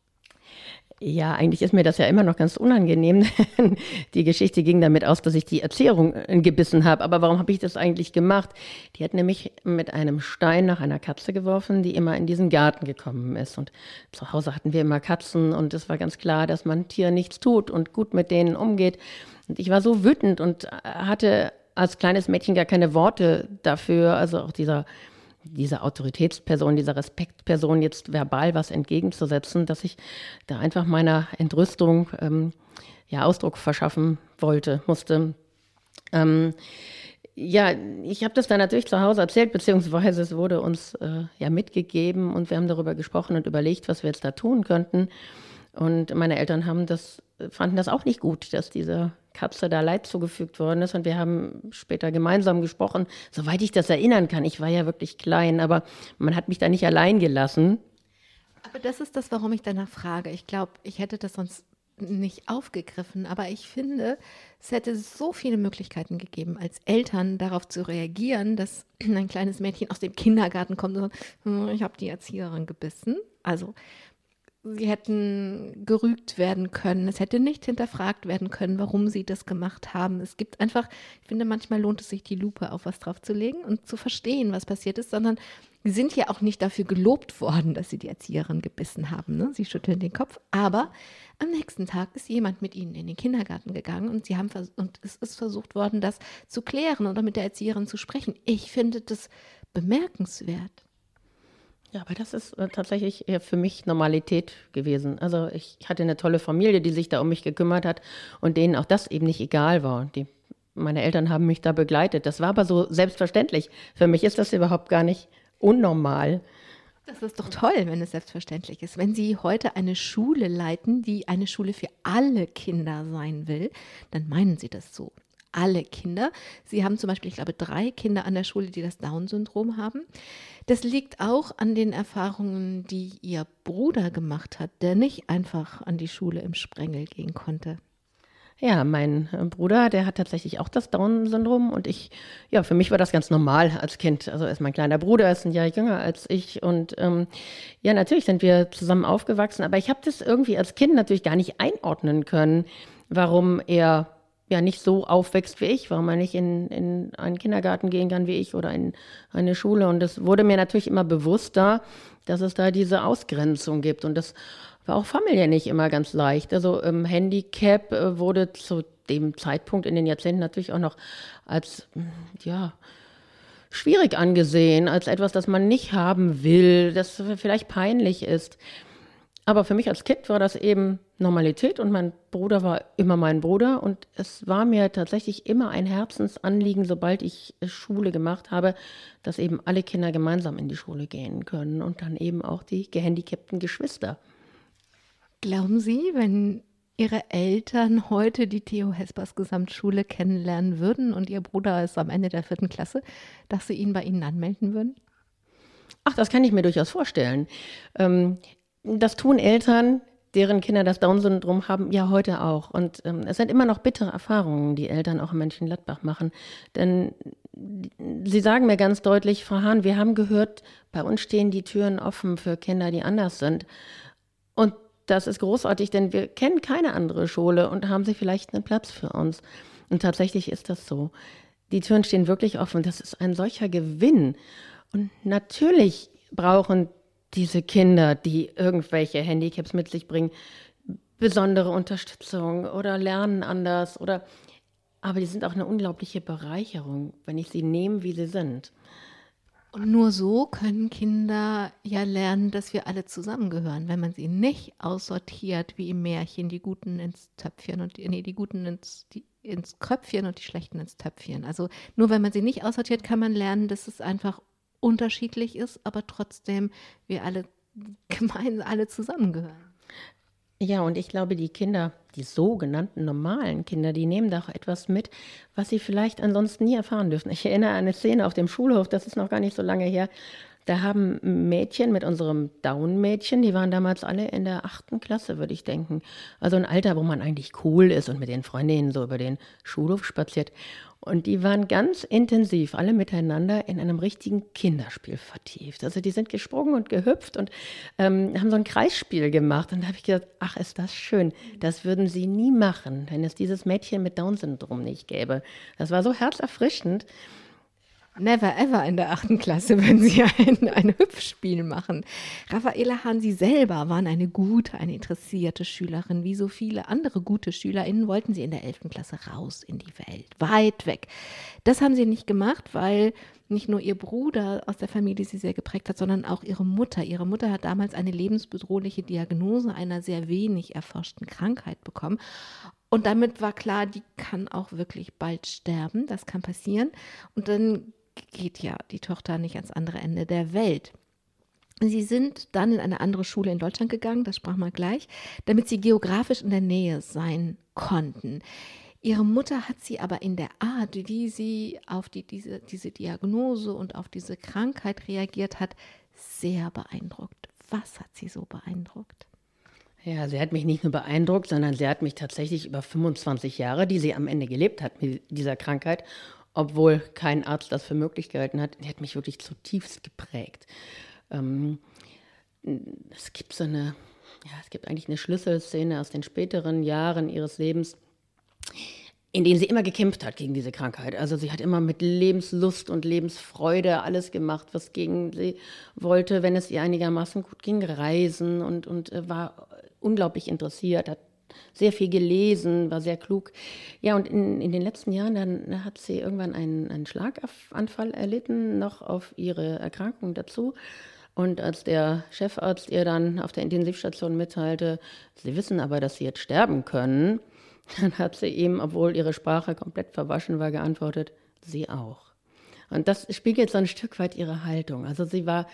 Ja, eigentlich ist mir das ja immer noch ganz unangenehm. die Geschichte ging damit aus, dass ich die Erzählung äh, gebissen habe. Aber warum habe ich das eigentlich gemacht? Die hat nämlich mit einem Stein nach einer Katze geworfen, die immer in diesen Garten gekommen ist. Und zu Hause hatten wir immer Katzen und es war ganz klar, dass man Tier nichts tut und gut mit denen umgeht. Und ich war so wütend und äh, hatte als kleines Mädchen gar keine Worte dafür. Also auch dieser dieser Autoritätsperson, dieser Respektperson jetzt verbal was entgegenzusetzen, dass ich da einfach meiner Entrüstung ähm, ja, Ausdruck verschaffen wollte, musste. Ähm, ja, ich habe das dann natürlich zu Hause erzählt, beziehungsweise es wurde uns äh, ja mitgegeben und wir haben darüber gesprochen und überlegt, was wir jetzt da tun könnten. Und meine Eltern haben das, fanden das auch nicht gut, dass dieser Katze da Leid zugefügt worden ist. Und wir haben später gemeinsam gesprochen, soweit ich das erinnern kann. Ich war ja wirklich klein, aber man hat mich da nicht allein gelassen. Aber das ist das, warum ich danach frage. Ich glaube, ich hätte das sonst nicht aufgegriffen, aber ich finde, es hätte so viele Möglichkeiten gegeben, als Eltern darauf zu reagieren, dass ein kleines Mädchen aus dem Kindergarten kommt und sagt, hm, ich habe die Erzieherin gebissen. Also sie hätten gerügt werden können. Es hätte nicht hinterfragt werden können, warum sie das gemacht haben. Es gibt einfach, ich finde, manchmal lohnt es sich, die Lupe auf was draufzulegen und zu verstehen, was passiert ist, sondern sie sind ja auch nicht dafür gelobt worden, dass sie die Erzieherin gebissen haben. Ne? Sie schütteln den Kopf. Aber am nächsten Tag ist jemand mit ihnen in den Kindergarten gegangen und sie haben und es ist versucht worden, das zu klären oder mit der Erzieherin zu sprechen. Ich finde das bemerkenswert. Ja, aber das ist äh, tatsächlich für mich Normalität gewesen. Also ich hatte eine tolle Familie, die sich da um mich gekümmert hat und denen auch das eben nicht egal war. Die, meine Eltern haben mich da begleitet. Das war aber so selbstverständlich. Für mich ist das überhaupt gar nicht unnormal. Das ist doch toll, wenn es selbstverständlich ist. Wenn Sie heute eine Schule leiten, die eine Schule für alle Kinder sein will, dann meinen Sie das so alle Kinder. Sie haben zum Beispiel, ich glaube, drei Kinder an der Schule, die das Down-Syndrom haben. Das liegt auch an den Erfahrungen, die Ihr Bruder gemacht hat, der nicht einfach an die Schule im Sprengel gehen konnte. Ja, mein äh, Bruder, der hat tatsächlich auch das Down-Syndrom und ich, ja, für mich war das ganz normal als Kind. Also er ist mein kleiner Bruder, er ist ein Jahr jünger als ich und ähm, ja, natürlich sind wir zusammen aufgewachsen, aber ich habe das irgendwie als Kind natürlich gar nicht einordnen können, warum er ja nicht so aufwächst wie ich, warum man nicht in, in einen Kindergarten gehen kann wie ich oder in eine Schule. Und es wurde mir natürlich immer bewusster, dass es da diese Ausgrenzung gibt. Und das war auch familiär nicht immer ganz leicht. Also ähm, Handicap äh, wurde zu dem Zeitpunkt in den Jahrzehnten natürlich auch noch als, ja, schwierig angesehen, als etwas, das man nicht haben will, das vielleicht peinlich ist. Aber für mich als Kind war das eben Normalität und mein Bruder war immer mein Bruder und es war mir tatsächlich immer ein Herzensanliegen, sobald ich Schule gemacht habe, dass eben alle Kinder gemeinsam in die Schule gehen können und dann eben auch die gehandicapten Geschwister. Glauben Sie, wenn Ihre Eltern heute die Theo Hespers Gesamtschule kennenlernen würden und Ihr Bruder ist am Ende der vierten Klasse, dass Sie ihn bei Ihnen anmelden würden? Ach, das kann ich mir durchaus vorstellen. Ähm, das tun Eltern, deren Kinder das Down-Syndrom haben, ja heute auch. Und ähm, es sind immer noch bittere Erfahrungen, die Eltern auch in Mönchengladbach machen. Denn sie sagen mir ganz deutlich, Frau Hahn, wir haben gehört, bei uns stehen die Türen offen für Kinder, die anders sind. Und das ist großartig, denn wir kennen keine andere Schule und haben sie vielleicht einen Platz für uns. Und tatsächlich ist das so. Die Türen stehen wirklich offen. Das ist ein solcher Gewinn. Und natürlich brauchen diese Kinder, die irgendwelche Handicaps mit sich bringen, besondere Unterstützung oder lernen anders oder aber die sind auch eine unglaubliche Bereicherung, wenn ich sie nehme, wie sie sind. Und nur so können Kinder ja lernen, dass wir alle zusammengehören. Wenn man sie nicht aussortiert, wie im Märchen, die Guten ins Töpfchen und nee, die Guten ins, die, ins Kröpfchen und die Schlechten ins Töpfchen. Also nur wenn man sie nicht aussortiert, kann man lernen, dass es einfach unterschiedlich ist, aber trotzdem wir alle gemeinsam alle zusammengehören. Ja, und ich glaube, die Kinder, die sogenannten normalen Kinder, die nehmen da auch etwas mit, was sie vielleicht ansonsten nie erfahren dürfen. Ich erinnere an eine Szene auf dem Schulhof, das ist noch gar nicht so lange her. Da haben Mädchen mit unserem Down-Mädchen, die waren damals alle in der achten Klasse, würde ich denken. Also ein Alter, wo man eigentlich cool ist und mit den Freundinnen so über den Schulhof spaziert. Und die waren ganz intensiv, alle miteinander in einem richtigen Kinderspiel vertieft. Also die sind gesprungen und gehüpft und ähm, haben so ein Kreisspiel gemacht. Und da habe ich gedacht, ach, ist das schön. Das würden sie nie machen, wenn es dieses Mädchen mit Down-Syndrom nicht gäbe. Das war so herzerfrischend. Never ever in der achten Klasse, wenn Sie ein, ein Hüpfspiel machen. Raffaela Hahn, Sie selber waren eine gute, eine interessierte Schülerin. Wie so viele andere gute SchülerInnen wollten Sie in der elften Klasse raus in die Welt, weit weg. Das haben Sie nicht gemacht, weil nicht nur Ihr Bruder aus der Familie Sie sehr geprägt hat, sondern auch Ihre Mutter. Ihre Mutter hat damals eine lebensbedrohliche Diagnose einer sehr wenig erforschten Krankheit bekommen. Und damit war klar, die kann auch wirklich bald sterben. Das kann passieren. Und dann geht ja die Tochter nicht ans andere Ende der Welt. Sie sind dann in eine andere Schule in Deutschland gegangen, das sprach man gleich, damit sie geografisch in der Nähe sein konnten. Ihre Mutter hat sie aber in der Art, wie sie auf die, diese, diese Diagnose und auf diese Krankheit reagiert hat, sehr beeindruckt. Was hat sie so beeindruckt? Ja, sie hat mich nicht nur beeindruckt, sondern sie hat mich tatsächlich über 25 Jahre, die sie am Ende gelebt hat mit dieser Krankheit obwohl kein Arzt das für möglich gehalten hat, die hat mich wirklich zutiefst geprägt. Ähm, es gibt so eine, ja, es gibt eigentlich eine Schlüsselszene aus den späteren Jahren ihres Lebens, in denen sie immer gekämpft hat gegen diese Krankheit. Also sie hat immer mit Lebenslust und Lebensfreude alles gemacht, was gegen sie wollte, wenn es ihr einigermaßen gut ging, reisen und, und äh, war unglaublich interessiert, hat sehr viel gelesen, war sehr klug. Ja, und in, in den letzten Jahren dann hat sie irgendwann einen, einen Schlaganfall erlitten, noch auf ihre Erkrankung dazu. Und als der Chefarzt ihr dann auf der Intensivstation mitteilte, sie wissen aber, dass sie jetzt sterben können, dann hat sie ihm, obwohl ihre Sprache komplett verwaschen war, geantwortet, sie auch. Und das spiegelt so ein Stück weit ihre Haltung. Also sie war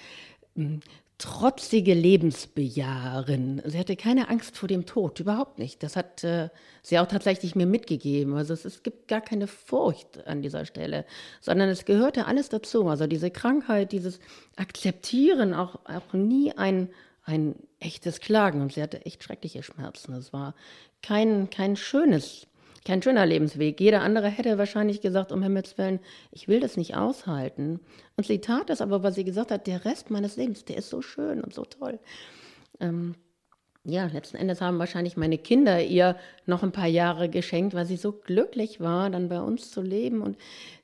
hm, trotzige Lebensbejaherin. Sie hatte keine Angst vor dem Tod, überhaupt nicht. Das hat äh, sie auch tatsächlich mir mitgegeben. Also es, es, gibt gar keine Furcht an dieser Stelle, sondern es gehörte alles dazu. Also diese Krankheit, dieses Akzeptieren, auch, auch nie ein, ein echtes Klagen. Und sie hatte echt schreckliche Schmerzen. Es war kein, kein schönes kein schöner Lebensweg. Jeder andere hätte wahrscheinlich gesagt, um Himmels Willen, ich will das nicht aushalten. Und sie tat es aber, weil sie gesagt hat, der Rest meines Lebens, der ist so schön und so toll. Ähm, ja, letzten Endes haben wahrscheinlich meine Kinder ihr noch ein paar Jahre geschenkt, weil sie so glücklich war, dann bei uns zu leben und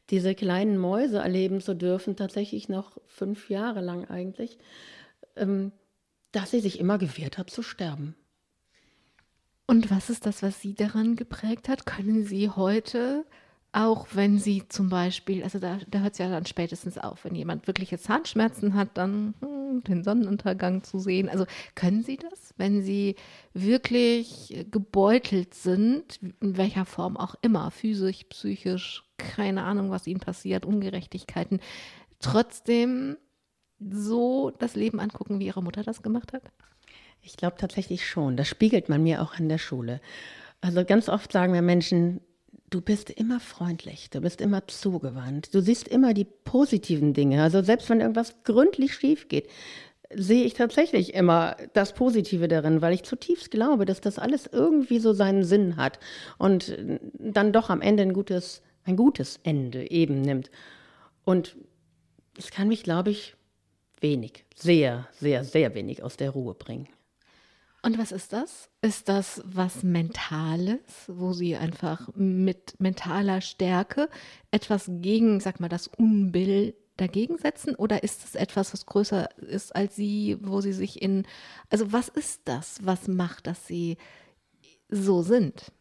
diese kleinen Mäuse erleben zu dürfen, tatsächlich noch fünf Jahre lang eigentlich, ähm, dass sie sich immer gewehrt hat zu sterben. Und was ist das, was Sie daran geprägt hat? Können Sie heute, auch wenn Sie zum Beispiel, also da, da hört es ja dann spätestens auf, wenn jemand wirkliche Zahnschmerzen hat, dann hm, den Sonnenuntergang zu sehen. Also können Sie das, wenn Sie wirklich gebeutelt sind, in welcher Form auch immer, physisch, psychisch, keine Ahnung, was Ihnen passiert, Ungerechtigkeiten, trotzdem so das Leben angucken, wie Ihre Mutter das gemacht hat? Ich glaube tatsächlich schon. Das spiegelt man mir auch an der Schule. Also ganz oft sagen wir Menschen, du bist immer freundlich, du bist immer zugewandt, du siehst immer die positiven Dinge. Also selbst wenn irgendwas gründlich schief geht, sehe ich tatsächlich immer das Positive darin, weil ich zutiefst glaube, dass das alles irgendwie so seinen Sinn hat und dann doch am Ende ein gutes, ein gutes Ende eben nimmt. Und es kann mich, glaube ich, wenig, sehr, sehr, sehr wenig aus der Ruhe bringen. Und was ist das? Ist das was Mentales, wo sie einfach mit mentaler Stärke etwas gegen, sag mal, das Unbill dagegen setzen? Oder ist es etwas, was größer ist als sie, wo sie sich in. Also, was ist das, was macht, dass sie so sind?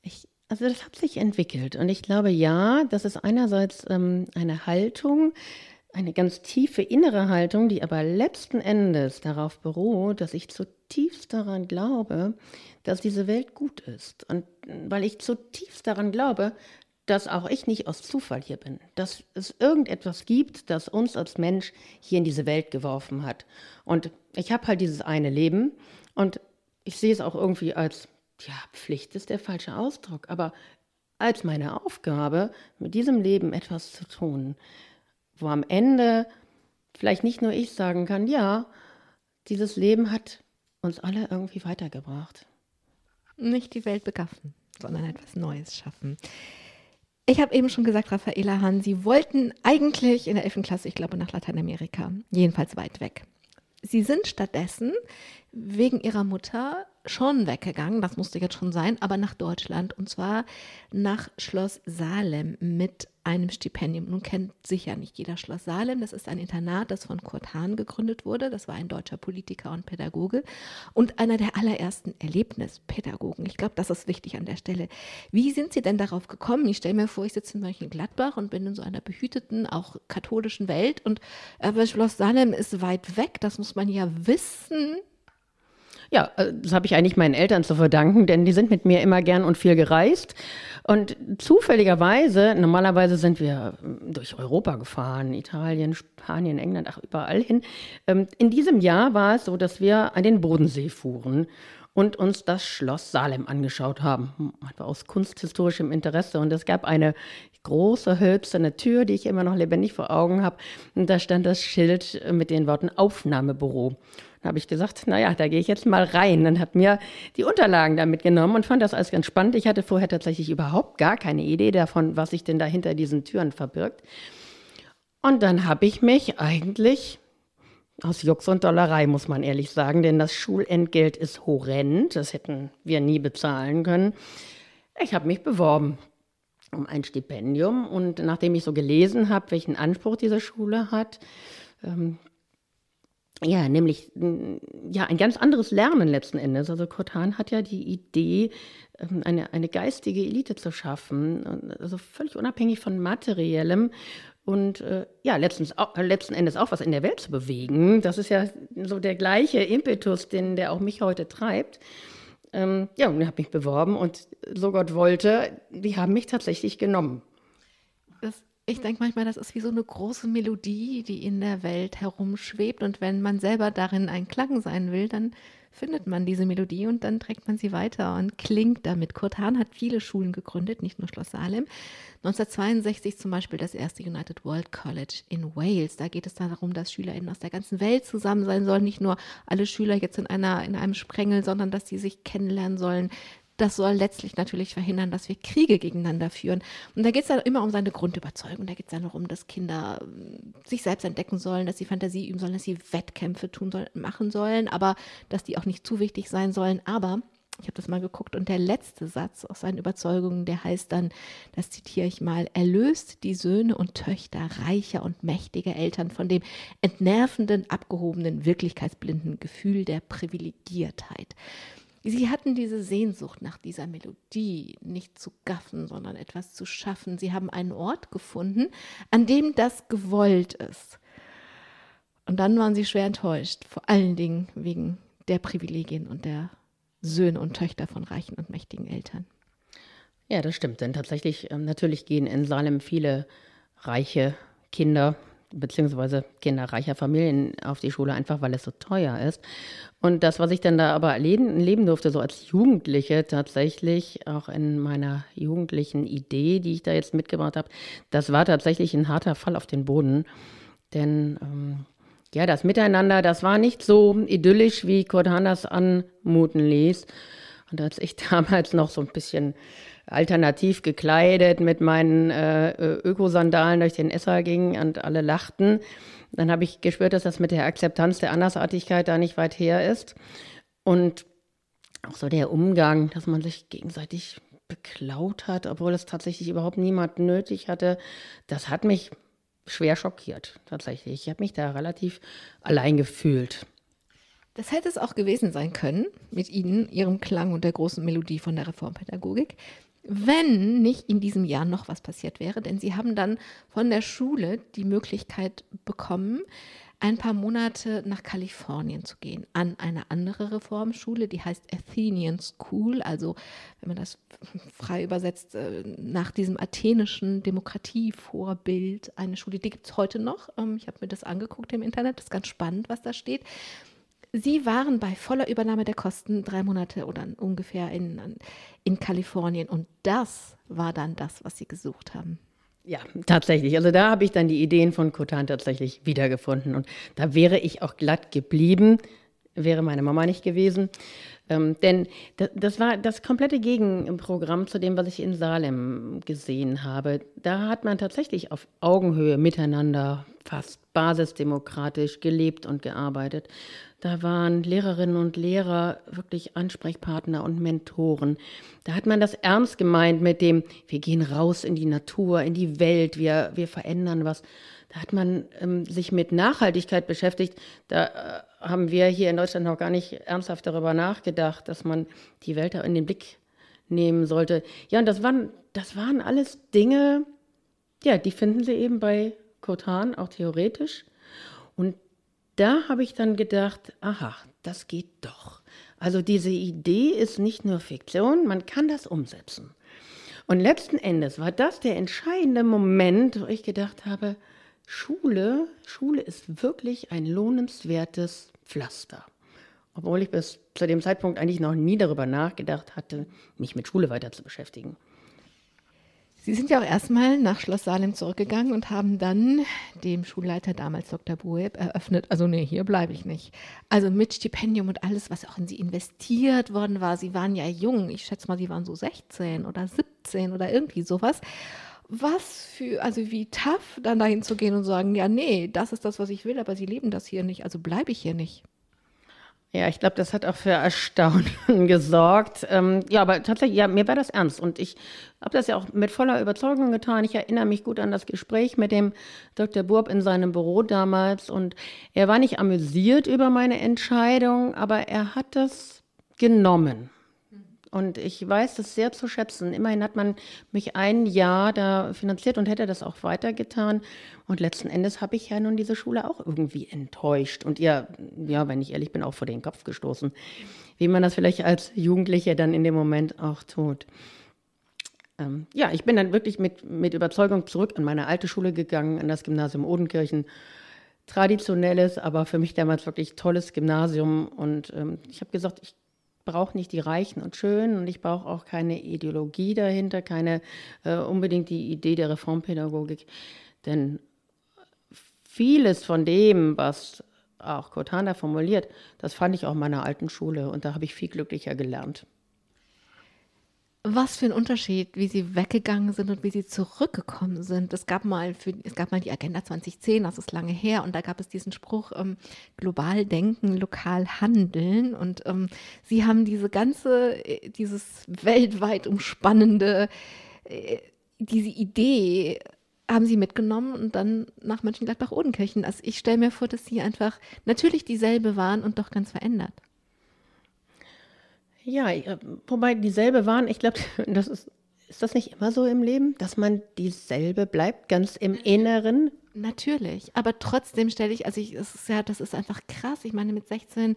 Ich, also, das hat sich entwickelt. Und ich glaube, ja, das ist einerseits ähm, eine Haltung, eine ganz tiefe innere Haltung, die aber letzten Endes darauf beruht, dass ich zutiefst daran glaube, dass diese Welt gut ist. Und weil ich zutiefst daran glaube, dass auch ich nicht aus Zufall hier bin, dass es irgendetwas gibt, das uns als Mensch hier in diese Welt geworfen hat. Und ich habe halt dieses eine Leben und ich sehe es auch irgendwie als, ja, Pflicht ist der falsche Ausdruck, aber als meine Aufgabe, mit diesem Leben etwas zu tun, wo am Ende vielleicht nicht nur ich sagen kann, ja, dieses Leben hat uns alle irgendwie weitergebracht. Nicht die Welt begaffen, sondern etwas Neues schaffen. Ich habe eben schon gesagt, Raffaela Hahn, Sie wollten eigentlich in der 11. Klasse, ich glaube, nach Lateinamerika, jedenfalls weit weg. Sie sind stattdessen wegen ihrer Mutter schon weggegangen, das musste jetzt schon sein, aber nach Deutschland und zwar nach Schloss Salem mit einem Stipendium. Nun kennt sicher nicht jeder Schloss Salem. Das ist ein Internat, das von Kurt Hahn gegründet wurde. Das war ein deutscher Politiker und Pädagoge und einer der allerersten Erlebnispädagogen. Ich glaube, das ist wichtig an der Stelle. Wie sind Sie denn darauf gekommen? Ich stelle mir vor, ich sitze in Mönchengladbach und bin in so einer behüteten, auch katholischen Welt und aber Schloss Salem ist weit weg. Das muss man ja wissen. Ja, äh, das habe ich eigentlich meinen Eltern zu verdanken, denn die sind mit mir immer gern und viel gereist. Und zufälligerweise, normalerweise sind wir ähm, durch Europa gefahren, Italien, Spanien, England, ach, überall hin. Ähm, in diesem Jahr war es so, dass wir an den Bodensee fuhren und uns das Schloss Salem angeschaut haben. Hm, aus kunsthistorischem Interesse. Und es gab eine große hölzerne Tür, die ich immer noch lebendig vor Augen habe. Und da stand das Schild mit den Worten Aufnahmebüro. Da habe ich gesagt, naja, da gehe ich jetzt mal rein. Dann habe mir die Unterlagen da mitgenommen und fand das alles ganz spannend. Ich hatte vorher tatsächlich überhaupt gar keine Idee davon, was sich denn da hinter diesen Türen verbirgt. Und dann habe ich mich eigentlich aus Jux und Dollerei, muss man ehrlich sagen, denn das Schulentgelt ist horrend. Das hätten wir nie bezahlen können. Ich habe mich beworben um ein Stipendium und nachdem ich so gelesen habe, welchen Anspruch diese Schule hat, ähm, ja, nämlich ja, ein ganz anderes Lernen letzten Endes. Also Kotan hat ja die Idee, ähm, eine, eine geistige Elite zu schaffen, also völlig unabhängig von materiellem und äh, ja, letztens auch, letzten Endes auch was in der Welt zu bewegen. Das ist ja so der gleiche Impetus, den der auch mich heute treibt. Ähm, ja, und ich habe mich beworben und so Gott wollte, die haben mich tatsächlich genommen. Ich denke manchmal, das ist wie so eine große Melodie, die in der Welt herumschwebt. Und wenn man selber darin ein Klang sein will, dann findet man diese Melodie und dann trägt man sie weiter und klingt damit. Kurt Hahn hat viele Schulen gegründet, nicht nur Schloss Salem. 1962 zum Beispiel das erste United World College in Wales. Da geht es darum, dass SchülerInnen aus der ganzen Welt zusammen sein sollen. Nicht nur alle Schüler jetzt in, einer, in einem Sprengel, sondern dass sie sich kennenlernen sollen, das soll letztlich natürlich verhindern, dass wir Kriege gegeneinander führen. Und da geht es dann immer um seine Grundüberzeugung. Da geht es dann darum, dass Kinder ähm, sich selbst entdecken sollen, dass sie Fantasie üben sollen, dass sie Wettkämpfe tun sollen, machen sollen, aber dass die auch nicht zu wichtig sein sollen. Aber ich habe das mal geguckt und der letzte Satz aus seinen Überzeugungen, der heißt dann, das zitiere ich mal, erlöst die Söhne und Töchter reicher und mächtiger Eltern von dem entnervenden, abgehobenen, wirklichkeitsblinden Gefühl der Privilegiertheit. Sie hatten diese Sehnsucht nach dieser Melodie, nicht zu gaffen, sondern etwas zu schaffen. Sie haben einen Ort gefunden, an dem das gewollt ist. Und dann waren sie schwer enttäuscht, vor allen Dingen wegen der Privilegien und der Söhne und Töchter von reichen und mächtigen Eltern. Ja, das stimmt, denn tatsächlich, ähm, natürlich gehen in Salem viele reiche Kinder beziehungsweise Kinder reicher Familien auf die Schule, einfach weil es so teuer ist. Und das, was ich dann da aber erleben, leben durfte, so als Jugendliche tatsächlich, auch in meiner jugendlichen Idee, die ich da jetzt mitgebracht habe, das war tatsächlich ein harter Fall auf den Boden. Denn ähm, ja, das Miteinander, das war nicht so idyllisch, wie Kurt Hahn das anmuten ließ. Und als ich damals noch so ein bisschen alternativ gekleidet mit meinen äh, Ökosandalen durch den Esser ging und alle lachten. Dann habe ich gespürt, dass das mit der Akzeptanz der Andersartigkeit da nicht weit her ist. Und auch so der Umgang, dass man sich gegenseitig beklaut hat, obwohl es tatsächlich überhaupt niemand nötig hatte, das hat mich schwer schockiert, tatsächlich. Ich habe mich da relativ allein gefühlt. Das hätte es auch gewesen sein können mit Ihnen, Ihrem Klang und der großen Melodie von der Reformpädagogik wenn nicht in diesem Jahr noch was passiert wäre, denn sie haben dann von der Schule die Möglichkeit bekommen, ein paar Monate nach Kalifornien zu gehen, an eine andere Reformschule, die heißt Athenian School, also wenn man das frei übersetzt, äh, nach diesem athenischen Demokratievorbild eine Schule, die gibt es heute noch. Ähm, ich habe mir das angeguckt im Internet, das ist ganz spannend, was da steht. Sie waren bei voller Übernahme der Kosten drei Monate oder ungefähr in, in Kalifornien und das war dann das, was Sie gesucht haben. Ja, tatsächlich. Also da habe ich dann die Ideen von Kotan tatsächlich wiedergefunden und da wäre ich auch glatt geblieben, wäre meine Mama nicht gewesen. Ähm, denn das, war das komplette Gegenprogramm zu dem, was ich in Salem gesehen habe. Da hat man tatsächlich auf Augenhöhe miteinander fast basisdemokratisch gelebt und gearbeitet. Da waren Lehrerinnen und Lehrer wirklich Ansprechpartner und Mentoren. Da hat man das ernst gemeint mit dem, wir gehen raus in die Natur, in die Welt, wir, wir verändern was. Da hat man ähm, sich mit Nachhaltigkeit beschäftigt. Da äh, haben wir hier in Deutschland noch gar nicht ernsthaft darüber nachgedacht, dass man die Welt da in den Blick nehmen sollte. Ja, und das waren, das waren alles Dinge, ja, die finden Sie eben bei Kotan, auch theoretisch. Und da habe ich dann gedacht, aha, das geht doch. Also diese Idee ist nicht nur Fiktion, man kann das umsetzen. Und letzten Endes war das der entscheidende Moment, wo ich gedacht habe, Schule, Schule ist wirklich ein lohnenswertes Pflaster. Obwohl ich bis zu dem Zeitpunkt eigentlich noch nie darüber nachgedacht hatte, mich mit Schule weiter zu beschäftigen. Sie sind ja auch erstmal nach Schloss Salem zurückgegangen und haben dann dem Schulleiter damals Dr. Bueb eröffnet, also nee, hier bleibe ich nicht. Also mit Stipendium und alles, was auch in Sie investiert worden war. Sie waren ja jung, ich schätze mal, Sie waren so 16 oder 17 oder irgendwie sowas was für, also wie tough, dann dahin zu gehen und sagen, ja, nee, das ist das, was ich will, aber sie leben das hier nicht, also bleibe ich hier nicht. Ja, ich glaube, das hat auch für Erstaunen gesorgt. Ähm, ja, aber tatsächlich, ja, mir war das ernst und ich habe das ja auch mit voller Überzeugung getan. Ich erinnere mich gut an das Gespräch mit dem Dr. Burb in seinem Büro damals und er war nicht amüsiert über meine Entscheidung, aber er hat das genommen. Und ich weiß das sehr zu schätzen. Immerhin hat man mich ein Jahr da finanziert und hätte das auch weitergetan. Und letzten Endes habe ich ja nun diese Schule auch irgendwie enttäuscht. Und ihr, ja, wenn ich ehrlich bin, auch vor den Kopf gestoßen. Wie man das vielleicht als Jugendliche dann in dem Moment auch tut. Ähm, ja, ich bin dann wirklich mit, mit Überzeugung zurück an meine alte Schule gegangen, an das Gymnasium Odenkirchen traditionelles, aber für mich damals wirklich tolles Gymnasium. Und ähm, ich habe gesagt, ich brauche nicht die Reichen und Schönen und ich brauche auch keine Ideologie dahinter, keine äh, unbedingt die Idee der Reformpädagogik. Denn vieles von dem, was auch Cortana formuliert, das fand ich auch in meiner alten Schule und da habe ich viel glücklicher gelernt. Was für ein Unterschied, wie sie weggegangen sind und wie sie zurückgekommen sind. Es gab mal für, es gab mal die Agenda 2010, das ist lange her, und da gab es diesen Spruch ähm, global denken, lokal handeln. Und ähm, sie haben diese ganze, äh, dieses weltweit umspannende, äh, diese Idee haben sie mitgenommen und dann nach Mönchengladbach-Odenkirchen. Also ich stelle mir vor, dass sie einfach natürlich dieselbe waren und doch ganz verändert. Ja, äh, wobei dieselbe waren, ich glaube, das ist, ist das nicht immer so im Leben, dass man dieselbe bleibt, ganz im Inneren? Natürlich, aber trotzdem stelle ich, also ich, es ist ja, das ist einfach krass. Ich meine, mit 16,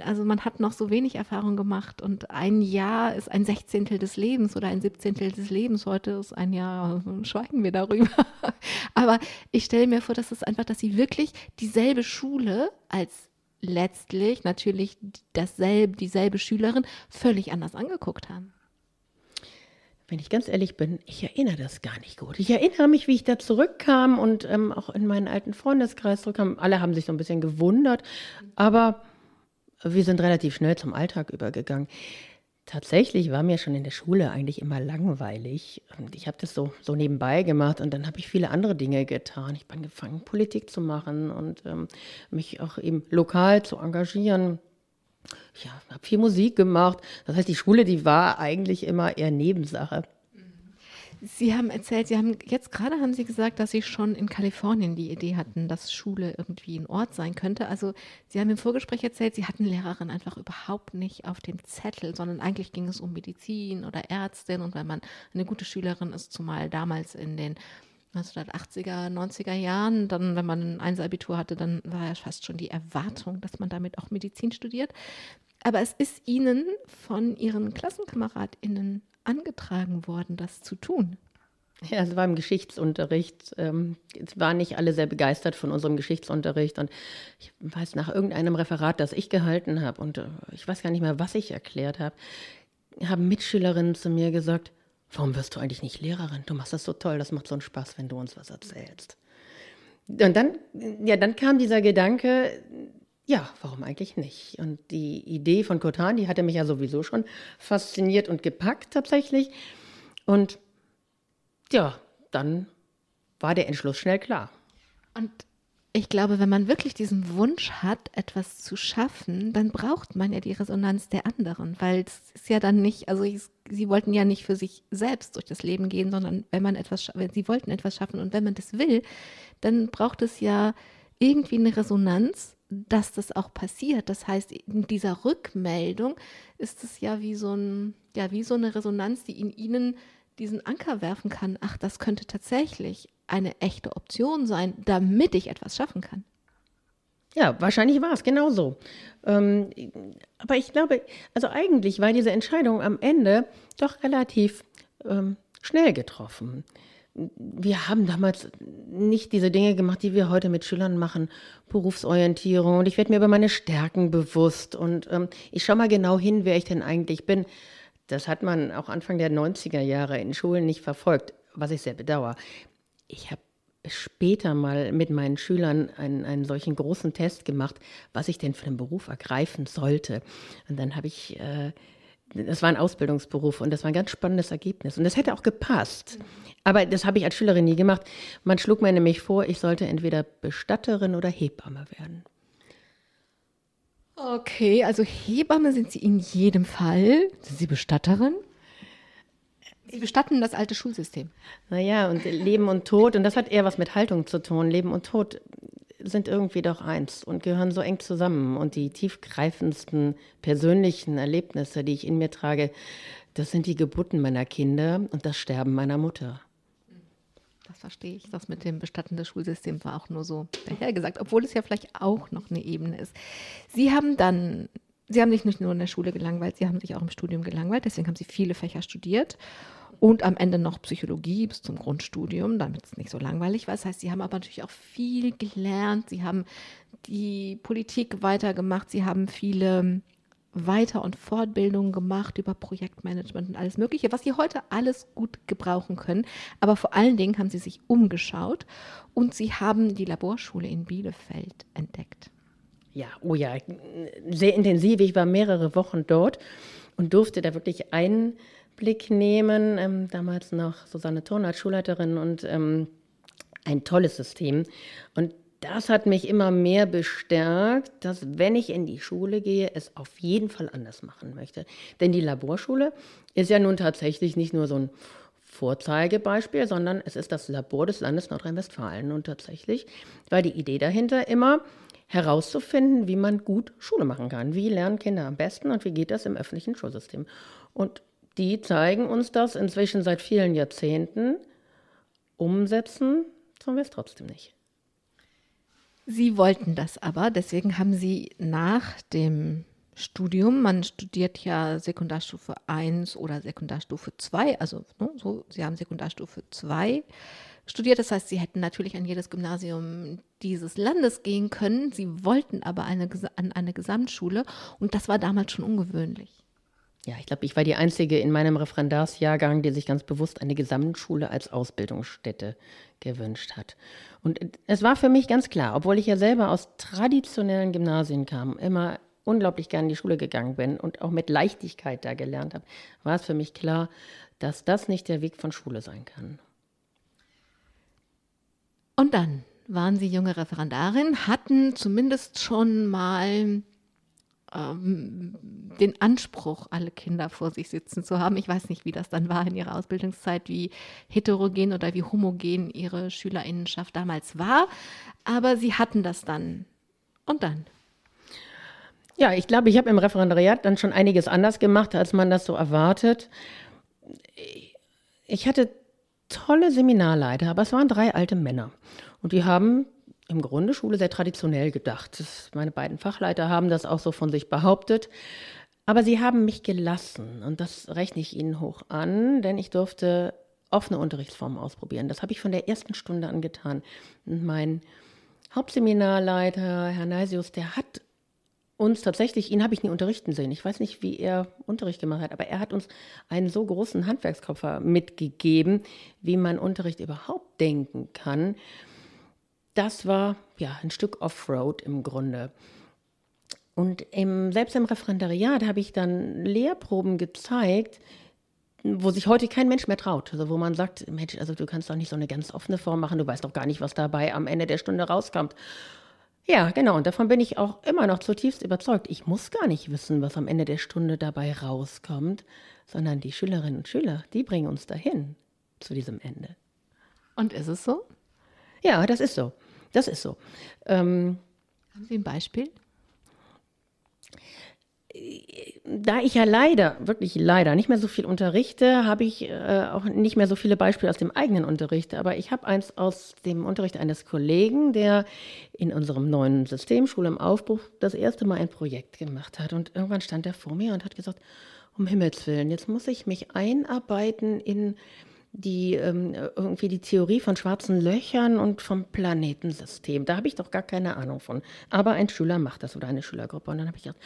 also man hat noch so wenig Erfahrung gemacht und ein Jahr ist ein Sechzehntel des Lebens oder ein Siebzehntel des Lebens. Heute ist ein Jahr, schweigen wir darüber. Aber ich stelle mir vor, dass es einfach, dass sie wirklich dieselbe Schule als letztlich natürlich dasselbe, dieselbe Schülerin völlig anders angeguckt haben. Wenn ich ganz ehrlich bin, ich erinnere das gar nicht gut. Ich erinnere mich, wie ich da zurückkam und ähm, auch in meinen alten Freundeskreis zurückkam. Alle haben sich so ein bisschen gewundert, aber wir sind relativ schnell zum Alltag übergegangen. Tatsächlich war mir schon in der Schule eigentlich immer langweilig. Und ich habe das so, so nebenbei gemacht und dann habe ich viele andere Dinge getan. Ich bin angefangen, Politik zu machen und ähm, mich auch eben lokal zu engagieren. Ich habe viel Musik gemacht. Das heißt, die Schule, die war eigentlich immer eher Nebensache. Sie haben erzählt, Sie haben jetzt gerade haben Sie gesagt, dass Sie schon in Kalifornien die Idee hatten, dass Schule irgendwie ein Ort sein könnte. Also Sie haben im Vorgespräch erzählt, Sie hatten Lehrerin einfach überhaupt nicht auf dem Zettel, sondern eigentlich ging es um Medizin oder Ärztin und wenn man eine gute Schülerin ist, zumal damals in den 1980er, 90er Jahren, dann, wenn man ein Einser-Abitur hatte, dann war ja fast schon die Erwartung, dass man damit auch Medizin studiert. Aber es ist Ihnen von Ihren KlassenkameradInnen angetragen worden, das zu tun? Ja, es war im Geschichtsunterricht. Ähm, es waren nicht alle sehr begeistert von unserem Geschichtsunterricht. Und ich weiß, nach irgendeinem Referat, das ich gehalten habe, und äh, ich weiß gar nicht mehr, was ich erklärt habe, haben Mitschülerinnen zu mir gesagt, warum wirst du eigentlich nicht Lehrerin? Du machst das so toll, das macht so einen Spaß, wenn du uns was erzählst. Und dann, ja, dann kam dieser Gedanke, ja, warum eigentlich nicht? Und die Idee von Kotan, die hatte mich ja sowieso schon fasziniert und gepackt tatsächlich. Und ja, dann war der Entschluss schnell klar. Und ich glaube, wenn man wirklich diesen Wunsch hat, etwas zu schaffen, dann braucht man ja die Resonanz der anderen, weil es ist ja dann nicht, also ich, sie wollten ja nicht für sich selbst durch das Leben gehen, sondern wenn man etwas, wenn sie wollten etwas schaffen und wenn man das will, dann braucht es ja irgendwie eine Resonanz, dass das auch passiert. Das heißt, in dieser Rückmeldung ist es ja wie so ein, ja, wie so eine Resonanz, die in ihnen diesen Anker werfen kann, ach, das könnte tatsächlich eine echte Option sein, damit ich etwas schaffen kann. Ja, wahrscheinlich war es genau so. Ähm, aber ich glaube, also eigentlich war diese Entscheidung am Ende doch relativ ähm, schnell getroffen. Wir haben damals nicht diese Dinge gemacht, die wir heute mit Schülern machen, Berufsorientierung. Und ich werde mir über meine Stärken bewusst. Und ähm, ich schaue mal genau hin, wer ich denn eigentlich bin. Das hat man auch Anfang der 90er Jahre in Schulen nicht verfolgt, was ich sehr bedauere. Ich habe später mal mit meinen Schülern einen, einen solchen großen Test gemacht, was ich denn für einen Beruf ergreifen sollte. Und dann habe ich, äh, das war ein Ausbildungsberuf und das war ein ganz spannendes Ergebnis. Und das hätte auch gepasst. Aber das habe ich als Schülerin nie gemacht. Man schlug mir nämlich vor, ich sollte entweder Bestatterin oder Hebamme werden. Okay, also Hebamme sind Sie in jedem Fall. Sind Sie Bestatterin? Sie bestatten das alte Schulsystem. Naja, und Leben und Tod, und das hat eher was mit Haltung zu tun. Leben und Tod sind irgendwie doch eins und gehören so eng zusammen. Und die tiefgreifendsten persönlichen Erlebnisse, die ich in mir trage, das sind die Geburten meiner Kinder und das Sterben meiner Mutter. Das verstehe ich. Das mit dem Bestatten des Schulsystems war auch nur so dahergesagt, obwohl es ja vielleicht auch noch eine Ebene ist. Sie haben dann, Sie haben sich nicht nur in der Schule gelangweilt, Sie haben sich auch im Studium gelangweilt, deswegen haben Sie viele Fächer studiert und am Ende noch Psychologie bis zum Grundstudium, damit es nicht so langweilig war. Das heißt, Sie haben aber natürlich auch viel gelernt, Sie haben die Politik weitergemacht, Sie haben viele weiter- und Fortbildungen gemacht über Projektmanagement und alles Mögliche, was sie heute alles gut gebrauchen können. Aber vor allen Dingen haben sie sich umgeschaut und sie haben die Laborschule in Bielefeld entdeckt. Ja, oh ja, sehr intensiv. Ich war mehrere Wochen dort und durfte da wirklich Einblick nehmen. Ähm, damals noch Susanne Thorn als Schulleiterin und ähm, ein tolles System. Und das hat mich immer mehr bestärkt, dass wenn ich in die Schule gehe, es auf jeden Fall anders machen möchte. Denn die Laborschule ist ja nun tatsächlich nicht nur so ein Vorzeigebeispiel, sondern es ist das Labor des Landes Nordrhein-Westfalen. Und tatsächlich war die Idee dahinter immer herauszufinden, wie man gut Schule machen kann. Wie lernen Kinder am besten und wie geht das im öffentlichen Schulsystem? Und die zeigen uns das inzwischen seit vielen Jahrzehnten. Umsetzen tun wir es trotzdem nicht. Sie wollten das aber, deswegen haben Sie nach dem Studium, man studiert ja Sekundarstufe 1 oder Sekundarstufe 2, also ne, so, Sie haben Sekundarstufe 2 studiert, das heißt, Sie hätten natürlich an jedes Gymnasium dieses Landes gehen können, Sie wollten aber eine, an eine Gesamtschule und das war damals schon ungewöhnlich. Ja, ich glaube, ich war die Einzige in meinem Referendarsjahrgang, die sich ganz bewusst eine Gesamtschule als Ausbildungsstätte gewünscht hat. Und es war für mich ganz klar, obwohl ich ja selber aus traditionellen Gymnasien kam, immer unglaublich gern in die Schule gegangen bin und auch mit Leichtigkeit da gelernt habe, war es für mich klar, dass das nicht der Weg von Schule sein kann. Und dann waren Sie junge Referendarin, hatten zumindest schon mal ähm, den Anspruch, alle Kinder vor sich sitzen zu haben. Ich weiß nicht, wie das dann war in ihrer Ausbildungszeit, wie heterogen oder wie homogen ihre Schülerinnenschaft damals war. Aber sie hatten das dann. Und dann? Ja, ich glaube, ich habe im Referendariat dann schon einiges anders gemacht, als man das so erwartet. Ich hatte tolle Seminarleiter, aber es waren drei alte Männer. Und die haben im Grunde Schule sehr traditionell gedacht. Das, meine beiden Fachleiter haben das auch so von sich behauptet. Aber sie haben mich gelassen und das rechne ich ihnen hoch an, denn ich durfte offene Unterrichtsformen ausprobieren. Das habe ich von der ersten Stunde an getan. Und mein Hauptseminarleiter, Herr Neisius, der hat uns tatsächlich, ihn habe ich nie unterrichten sehen. Ich weiß nicht, wie er Unterricht gemacht hat, aber er hat uns einen so großen Handwerkskoffer mitgegeben, wie man Unterricht überhaupt denken kann. Das war ja ein Stück Offroad im Grunde. Und im, selbst im Referendariat habe ich dann Lehrproben gezeigt, wo sich heute kein Mensch mehr traut. Also wo man sagt, Mensch, also du kannst doch nicht so eine ganz offene Form machen, du weißt doch gar nicht, was dabei am Ende der Stunde rauskommt. Ja, genau, und davon bin ich auch immer noch zutiefst überzeugt. Ich muss gar nicht wissen, was am Ende der Stunde dabei rauskommt, sondern die Schülerinnen und Schüler, die bringen uns dahin zu diesem Ende. Und ist es so? Ja, das ist so. Das ist so. Ähm, Haben Sie ein Beispiel? Da ich ja leider, wirklich leider nicht mehr so viel unterrichte, habe ich äh, auch nicht mehr so viele Beispiele aus dem eigenen Unterricht. Aber ich habe eins aus dem Unterricht eines Kollegen, der in unserem neuen System Schule im Aufbruch das erste Mal ein Projekt gemacht hat. Und irgendwann stand er vor mir und hat gesagt, um Himmels Willen, jetzt muss ich mich einarbeiten in die ähm, irgendwie die Theorie von schwarzen Löchern und vom Planetensystem. Da habe ich doch gar keine Ahnung von. Aber ein Schüler macht das oder eine Schülergruppe. Und dann habe ich gedacht,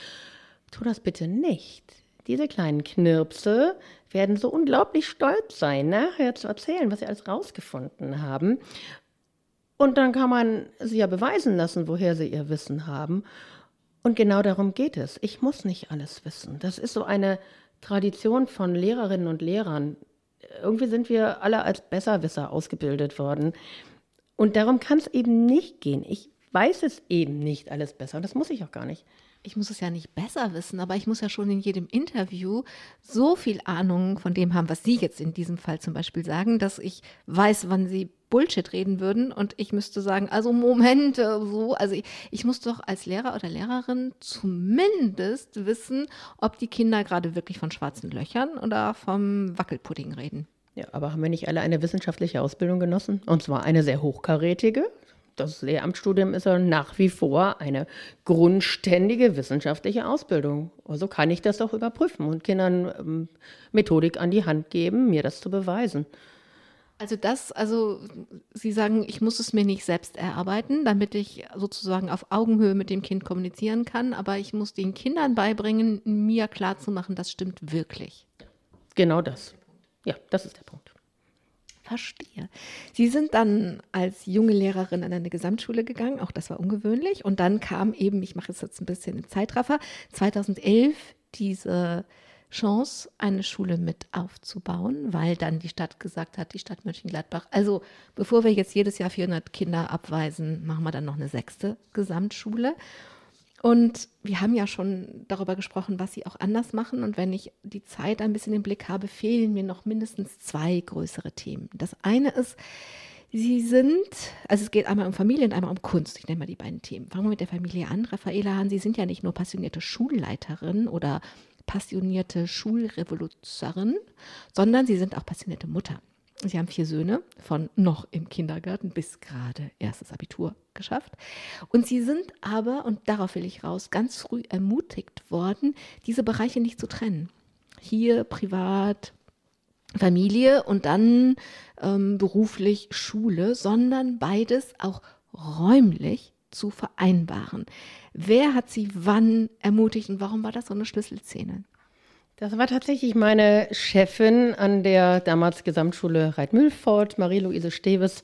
tu das bitte nicht. Diese kleinen Knirpse werden so unglaublich stolz sein, nachher zu erzählen, was sie alles rausgefunden haben. Und dann kann man sie ja beweisen lassen, woher sie ihr Wissen haben. Und genau darum geht es. Ich muss nicht alles wissen. Das ist so eine Tradition von Lehrerinnen und Lehrern. Irgendwie sind wir alle als Besserwisser ausgebildet worden. Und darum kann es eben nicht gehen. Ich weiß es eben nicht alles besser. Und das muss ich auch gar nicht ich muss es ja nicht besser wissen, aber ich muss ja schon in jedem Interview so viel Ahnung von dem haben, was Sie jetzt in diesem Fall zum Beispiel sagen, dass ich weiß, wann Sie Bullshit reden würden und ich müsste sagen, also Moment, äh, so, also ich, ich muss doch als Lehrer oder Lehrerin zumindest wissen, ob die Kinder gerade wirklich von schwarzen Löchern oder vom Wackelpudding reden. Ja, aber haben wir nicht alle eine wissenschaftliche Ausbildung genossen? Und zwar eine sehr hochkarätige das Lehramtsstudium ist ja nach wie vor eine grundständige wissenschaftliche Ausbildung. Also kann ich das doch überprüfen und Kindern ähm, Methodik an die Hand geben, mir das zu beweisen. Also das, also Sie sagen, ich muss es mir nicht selbst erarbeiten, damit ich sozusagen auf Augenhöhe mit dem Kind kommunizieren kann, aber ich muss den Kindern beibringen, mir klarzumachen, das stimmt wirklich. Genau das. Ja, das ist der Punkt. Verstehe. Sie sind dann als junge Lehrerin an eine Gesamtschule gegangen, auch das war ungewöhnlich. Und dann kam eben, ich mache es jetzt ein bisschen im Zeitraffer, 2011 diese Chance, eine Schule mit aufzubauen, weil dann die Stadt gesagt hat, die Stadt Mönchengladbach, also bevor wir jetzt jedes Jahr 400 Kinder abweisen, machen wir dann noch eine sechste Gesamtschule. Und wir haben ja schon darüber gesprochen, was sie auch anders machen. Und wenn ich die Zeit ein bisschen im Blick habe, fehlen mir noch mindestens zwei größere Themen. Das eine ist, sie sind, also es geht einmal um Familie und einmal um Kunst. Ich nenne mal die beiden Themen. Fangen wir mit der Familie an. Raffaela Hahn, Sie sind ja nicht nur passionierte Schulleiterin oder passionierte Schulrevoluzerin, sondern Sie sind auch passionierte Mutter. Sie haben vier Söhne von noch im Kindergarten bis gerade erstes Abitur geschafft. Und sie sind aber, und darauf will ich raus, ganz früh ermutigt worden, diese Bereiche nicht zu trennen. Hier privat, Familie und dann ähm, beruflich Schule, sondern beides auch räumlich zu vereinbaren. Wer hat sie wann ermutigt und warum war das so eine Schlüsselszene? Das war tatsächlich meine Chefin an der damals Gesamtschule Reitmühlfort, Marie-Louise Steves,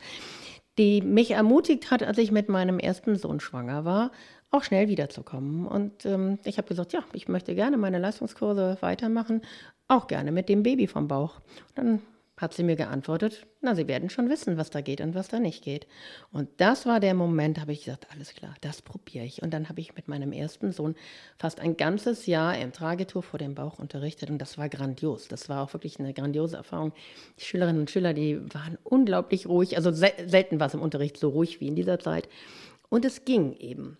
die mich ermutigt hat, als ich mit meinem ersten Sohn schwanger war, auch schnell wiederzukommen. Und ähm, ich habe gesagt, ja, ich möchte gerne meine Leistungskurse weitermachen, auch gerne mit dem Baby vom Bauch. Und dann hat sie mir geantwortet, na, Sie werden schon wissen, was da geht und was da nicht geht. Und das war der Moment, habe ich gesagt, alles klar, das probiere ich. Und dann habe ich mit meinem ersten Sohn fast ein ganzes Jahr im Tragetuch vor dem Bauch unterrichtet und das war grandios. Das war auch wirklich eine grandiose Erfahrung. Die Schülerinnen und Schüler, die waren unglaublich ruhig. Also selten war es im Unterricht so ruhig wie in dieser Zeit. Und es ging eben.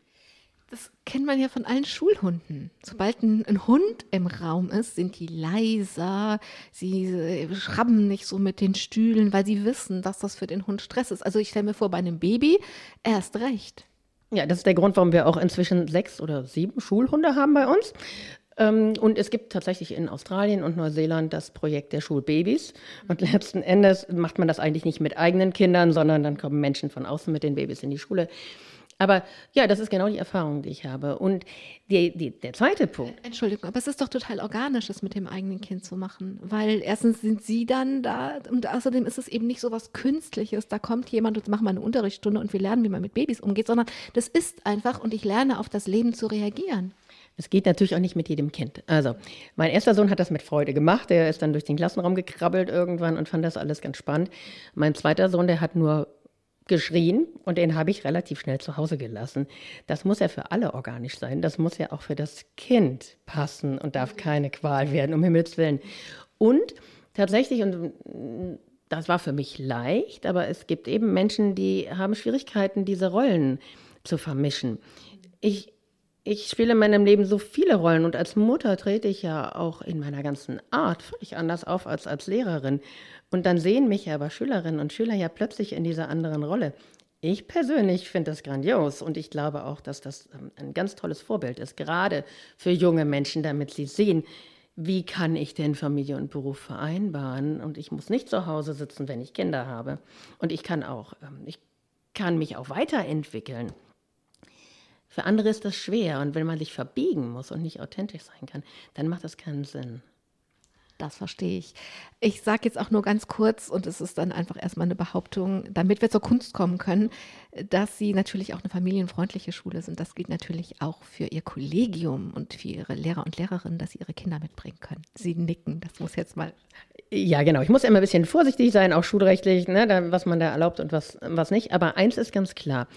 Das kennt man ja von allen Schulhunden. Sobald ein, ein, Hund im Raum ist, sind die leiser, sie äh, schrabben nicht so mit den Stühlen, weil sie wissen, dass das für den Hund Stress ist. Also ich stelle mir vor, bei einem Baby erst recht. Ja, das ist der Grund, warum wir auch inzwischen sechs oder sieben Schulhunde haben bei uns. Ähm, und es gibt tatsächlich in Australien und Neuseeland das Projekt der Schulbabys. Und letzten Endes macht man das eigentlich nicht mit eigenen Kindern, sondern dann kommen Menschen von außen mit den Babys in die Schule. Aber ja, das ist genau die Erfahrung, die ich habe. Und die, die, der zweite Punkt. Entschuldigung, aber es ist doch total organisch, das mit dem eigenen Kind zu machen. Weil erstens sind Sie dann da und außerdem ist es eben nicht so was Künstliches. Da kommt jemand und macht mal eine Unterrichtsstunde und wir lernen, wie man mit Babys umgeht, sondern das ist einfach und ich lerne auf das Leben zu reagieren. Es geht natürlich auch nicht mit jedem Kind. Also, mein erster Sohn hat das mit Freude gemacht. Der ist dann durch den Klassenraum gekrabbelt irgendwann und fand das alles ganz spannend. Mein zweiter Sohn, der hat nur geschrien und den habe ich relativ schnell zu Hause gelassen. Das muss ja für alle organisch sein. Das muss ja auch für das Kind passen und darf keine Qual werden, um Himmels Willen. Und tatsächlich, und das war für mich leicht, aber es gibt eben Menschen, die haben Schwierigkeiten, diese Rollen zu vermischen. Ich, ich spiele in meinem Leben so viele Rollen und als Mutter trete ich ja auch in meiner ganzen Art völlig anders auf als als Lehrerin. Und dann sehen mich aber Schülerinnen und Schüler ja plötzlich in dieser anderen Rolle. Ich persönlich finde das grandios und ich glaube auch, dass das ähm, ein ganz tolles Vorbild ist, gerade für junge Menschen, damit sie sehen, wie kann ich denn Familie und Beruf vereinbaren und ich muss nicht zu Hause sitzen, wenn ich Kinder habe und ich kann auch, ähm, ich kann mich auch weiterentwickeln. Für andere ist das schwer und wenn man sich verbiegen muss und nicht authentisch sein kann, dann macht das keinen Sinn. Das verstehe ich. Ich sage jetzt auch nur ganz kurz, und es ist dann einfach erstmal eine Behauptung, damit wir zur Kunst kommen können, dass Sie natürlich auch eine familienfreundliche Schule sind. Das gilt natürlich auch für Ihr Kollegium und für Ihre Lehrer und Lehrerinnen, dass Sie Ihre Kinder mitbringen können. Sie nicken, das muss jetzt mal. Ja, genau. Ich muss immer ein bisschen vorsichtig sein, auch schulrechtlich, ne, was man da erlaubt und was, was nicht. Aber eins ist ganz klar.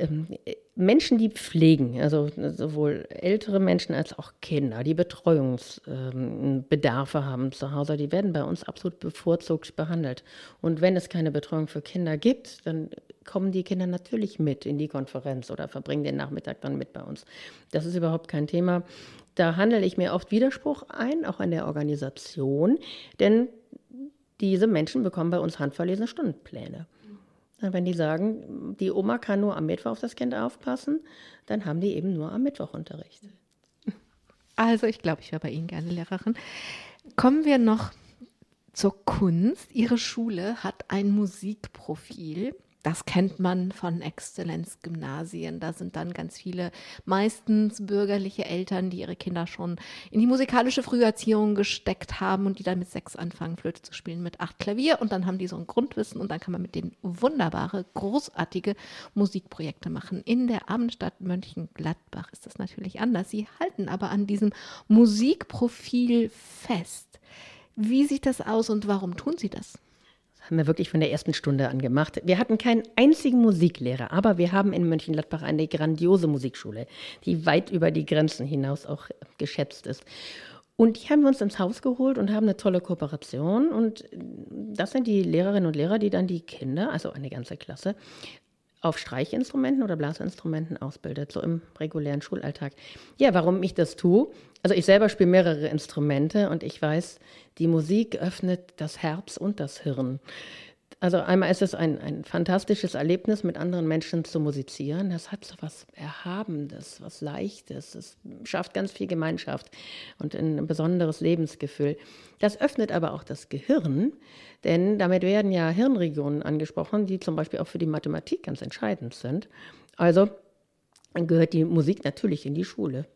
Ähm, Menschen, die pflegen, also sowohl ältere Menschen als auch Kinder, die Betreuungsbedarfe ähm, haben zu Hause, die werden bei uns absolut bevorzugt behandelt. Und wenn es keine Betreuung für Kinder gibt, dann kommen die Kinder natürlich mit in die Konferenz oder verbringen den Nachmittag dann mit bei uns. Das ist überhaupt kein Thema. Da handle ich mir oft Widerspruch ein, auch an der Organisation, denn diese Menschen bekommen bei uns handverlesene Stundenpläne. Wenn die sagen, die Oma kann nur am Mittwoch auf das Kind aufpassen, dann haben die eben nur am Mittwoch Unterricht. Also ich glaube, ich wäre bei Ihnen gerne Lehrerin. Kommen wir noch zur Kunst. Ihre Schule hat ein Musikprofil. Das kennt man von Exzellenzgymnasien. Da sind dann ganz viele, meistens bürgerliche Eltern, die ihre Kinder schon in die musikalische Früherziehung gesteckt haben und die dann mit sechs anfangen, Flöte zu spielen, mit acht Klavier. Und dann haben die so ein Grundwissen und dann kann man mit denen wunderbare, großartige Musikprojekte machen. In der Abendstadt Mönchengladbach ist das natürlich anders. Sie halten aber an diesem Musikprofil fest. Wie sieht das aus und warum tun Sie das? Haben wir wirklich von der ersten Stunde an gemacht. Wir hatten keinen einzigen Musiklehrer, aber wir haben in Mönchengladbach eine grandiose Musikschule, die weit über die Grenzen hinaus auch geschätzt ist. Und die haben wir uns ins Haus geholt und haben eine tolle Kooperation. Und das sind die Lehrerinnen und Lehrer, die dann die Kinder, also eine ganze Klasse, auf Streichinstrumenten oder Blasinstrumenten ausbildet, so im regulären Schulalltag. Ja, warum ich das tue? Also ich selber spiele mehrere Instrumente und ich weiß, die Musik öffnet das Herz und das Hirn. Also einmal ist es ein, ein fantastisches Erlebnis, mit anderen Menschen zu musizieren. Das hat so was Erhabendes, was Leichtes. Es schafft ganz viel Gemeinschaft und ein besonderes Lebensgefühl. Das öffnet aber auch das Gehirn, denn damit werden ja Hirnregionen angesprochen, die zum Beispiel auch für die Mathematik ganz entscheidend sind. Also gehört die Musik natürlich in die Schule.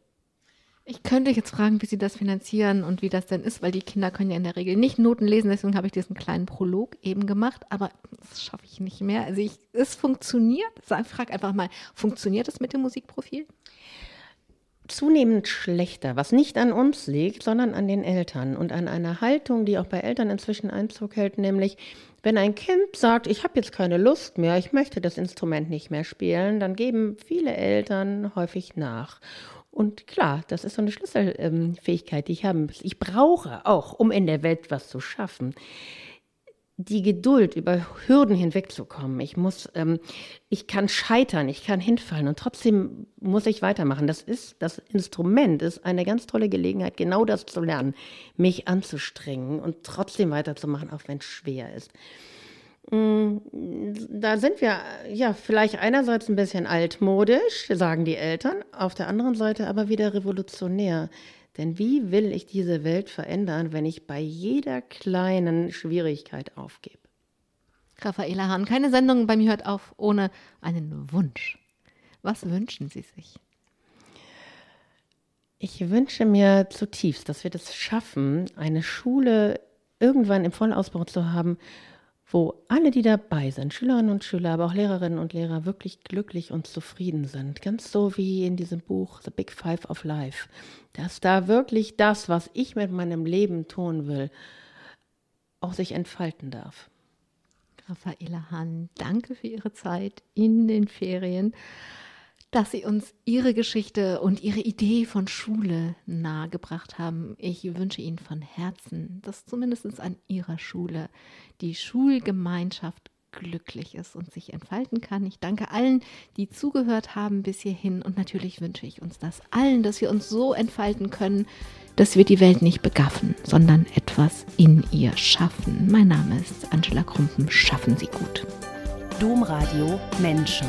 Ich könnte jetzt fragen, wie Sie das finanzieren und wie das denn ist, weil die Kinder können ja in der Regel nicht Noten lesen, deswegen habe ich diesen kleinen Prolog eben gemacht, aber das schaffe ich nicht mehr. Also ich, es funktioniert. Ich frage einfach mal, funktioniert es mit dem Musikprofil? Zunehmend schlechter, was nicht an uns liegt, sondern an den Eltern und an einer Haltung, die auch bei Eltern inzwischen Einzug hält, nämlich wenn ein Kind sagt, ich habe jetzt keine Lust mehr, ich möchte das Instrument nicht mehr spielen, dann geben viele Eltern häufig nach. Und klar, das ist so eine Schlüsselfähigkeit, die ich haben muss. Ich brauche auch, um in der Welt was zu schaffen, die Geduld, über Hürden hinwegzukommen. Ich muss, ähm, ich kann scheitern, ich kann hinfallen und trotzdem muss ich weitermachen. Das ist, das Instrument ist eine ganz tolle Gelegenheit, genau das zu lernen, mich anzustrengen und trotzdem weiterzumachen, auch wenn es schwer ist. Mm, da sind wir ja vielleicht einerseits ein bisschen altmodisch, sagen die Eltern, auf der anderen Seite aber wieder revolutionär. Denn wie will ich diese Welt verändern, wenn ich bei jeder kleinen Schwierigkeit aufgebe? Raffaela Hahn, keine Sendung bei mir hört auf ohne einen Wunsch. Was wünschen Sie sich? Ich wünsche mir zutiefst, dass wir das schaffen, eine Schule irgendwann im Vollausbau zu haben, wo alle, die dabei sind, Schülerinnen und Schüler, aber auch Lehrerinnen und Lehrer, wirklich glücklich und zufrieden sind. Ganz so wie in diesem Buch The Big Five of Life. Dass da wirklich das, was ich mit meinem Leben tun will, auch sich entfalten darf. Raffaela Hahn, danke für Ihre Zeit in den Ferien dass Sie uns Ihre Geschichte und Ihre Idee von Schule nahegebracht haben. Ich wünsche Ihnen von Herzen, dass zumindest an Ihrer Schule die Schulgemeinschaft glücklich ist und sich entfalten kann. Ich danke allen, die zugehört haben bis hierhin und natürlich wünsche ich uns das allen, dass wir uns so entfalten können, dass wir die Welt nicht begaffen, sondern etwas in ihr schaffen. Mein Name ist Angela Krumpen. Schaffen Sie gut. Domradio Menschen.